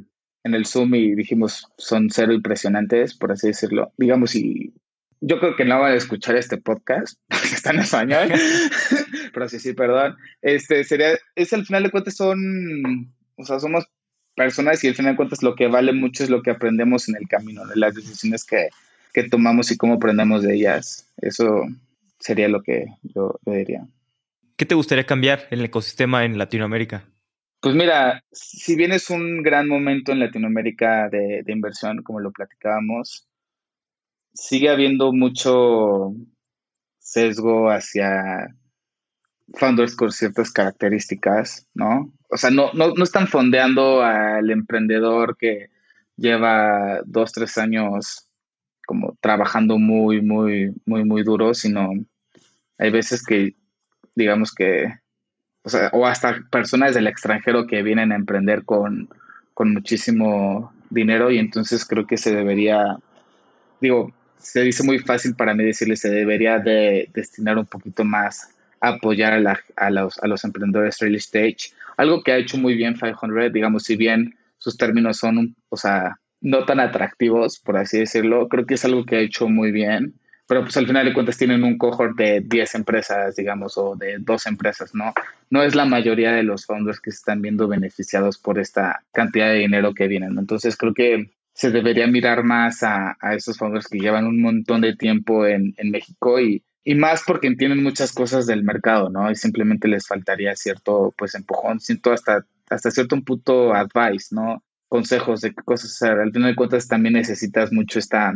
[SPEAKER 1] en el Zoom y dijimos, son cero impresionantes, por así decirlo. Digamos, y yo creo que no van a escuchar este podcast, porque está en español, pero sí, sí, perdón. Este sería, es al final de cuentas son, o sea, somos personas y al final de cuentas lo que vale mucho es lo que aprendemos en el camino, de las decisiones que, que tomamos y cómo aprendemos de ellas. Eso sería lo que yo, yo diría.
[SPEAKER 2] ¿Qué te gustaría cambiar en el ecosistema en Latinoamérica?
[SPEAKER 1] Pues mira, si bien es un gran momento en Latinoamérica de, inversión, como lo platicábamos, sigue habiendo mucho sesgo hacia founders con ciertas características, ¿no? O sea, no, no, no están fondeando al emprendedor que lleva dos, tres años como trabajando muy, muy, muy, muy duro, sino hay veces que, digamos que, o sea, o hasta personas del extranjero que vienen a emprender con, con muchísimo dinero y entonces creo que se debería, digo, se dice muy fácil para mí decirle, se debería de destinar un poquito más a apoyar a, a, los, a los emprendedores early stage. Algo que ha hecho muy bien 500, digamos, si bien sus términos son, o sea, no tan atractivos, por así decirlo, creo que es algo que ha hecho muy bien. Pero pues al final de cuentas tienen un cohort de 10 empresas, digamos, o de dos empresas, ¿no? No es la mayoría de los founders que se están viendo beneficiados por esta cantidad de dinero que vienen. Entonces creo que se debería mirar más a, a esos founders que llevan un montón de tiempo en, en México y, y más porque entienden muchas cosas del mercado, ¿no? Y simplemente les faltaría cierto, pues, empujón, siento hasta, hasta cierto punto advice, ¿no? Consejos de qué cosas hacer. Al final de cuentas también necesitas mucho esta,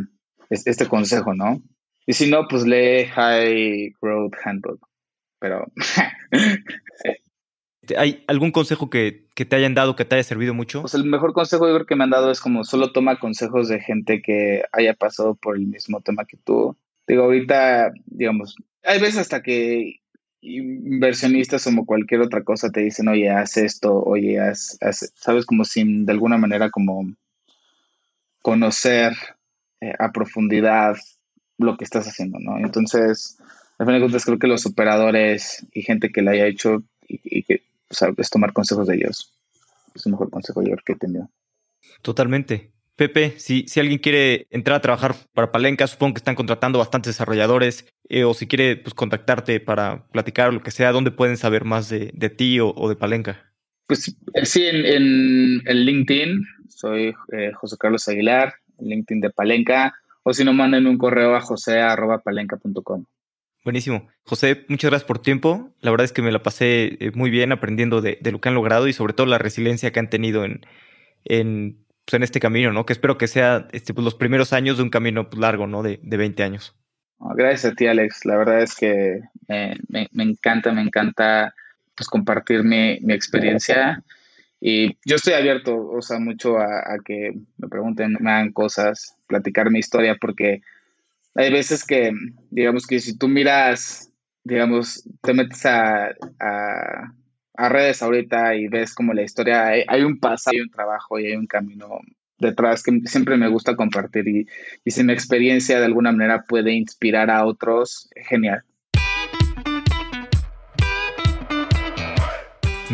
[SPEAKER 1] este consejo, ¿no? Y si no, pues lee High Growth Handbook. Pero,
[SPEAKER 2] sí. ¿Hay algún consejo que, que, te hayan dado que te haya servido mucho?
[SPEAKER 1] Pues el mejor consejo yo creo que me han dado es como solo toma consejos de gente que haya pasado por el mismo tema que tú. Digo, ahorita, digamos, hay veces hasta que inversionistas como cualquier otra cosa te dicen, oye, haz esto, oye, haz, haz sabes, como sin de alguna manera como conocer eh, a profundidad lo que estás haciendo, ¿no? Entonces, al final de cuentas, creo que los operadores y gente que lo haya hecho y, y que, o sea, es tomar consejos de ellos. Es el mejor consejo yo que he tenido.
[SPEAKER 2] Totalmente. Pepe, si, si alguien quiere entrar a trabajar para Palenca, supongo que están contratando bastantes desarrolladores, eh, o si quiere pues, contactarte para platicar o lo que sea, ¿dónde pueden saber más de, de ti o, o, de Palenca?
[SPEAKER 1] Pues sí, en, en, en LinkedIn, soy eh, José Carlos Aguilar, LinkedIn de Palenca, o si no, manden un correo a jose.palenca.com.
[SPEAKER 2] Buenísimo. José, muchas gracias por tu tiempo. La verdad es que me la pasé eh, muy bien aprendiendo de, de lo que han logrado y sobre todo la resiliencia que han tenido en, en pues, en este camino, ¿no? Que espero que sea este, pues, los primeros años de un camino pues, largo, ¿no? De, de 20 años.
[SPEAKER 1] Gracias a ti, Alex. La verdad es que me, me, me encanta, me encanta pues, compartir mi, mi, experiencia. Y yo estoy abierto, o sea, mucho a, a, que me pregunten, me hagan cosas, platicar mi historia, porque hay veces que, digamos que si tú miras, digamos, te metes a, a redes ahorita y ves como la historia, hay, hay, un paso, hay un trabajo y hay un camino detrás que siempre me gusta compartir y, y si mi experiencia de alguna manera puede inspirar a otros, genial.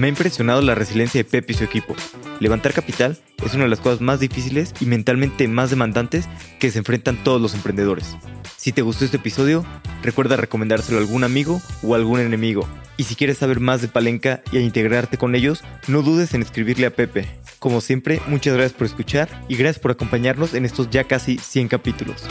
[SPEAKER 2] Me ha impresionado la resiliencia de Pepe y su equipo. Levantar capital es una de las cosas más difíciles y mentalmente más demandantes que se enfrentan todos los emprendedores. Si te gustó este episodio, recuerda recomendárselo a algún amigo o algún enemigo. Y si quieres saber más de Palenca y a integrarte con ellos, no dudes en escribirle a Pepe. Como siempre, muchas gracias por escuchar y gracias por acompañarnos en estos ya casi 100 capítulos.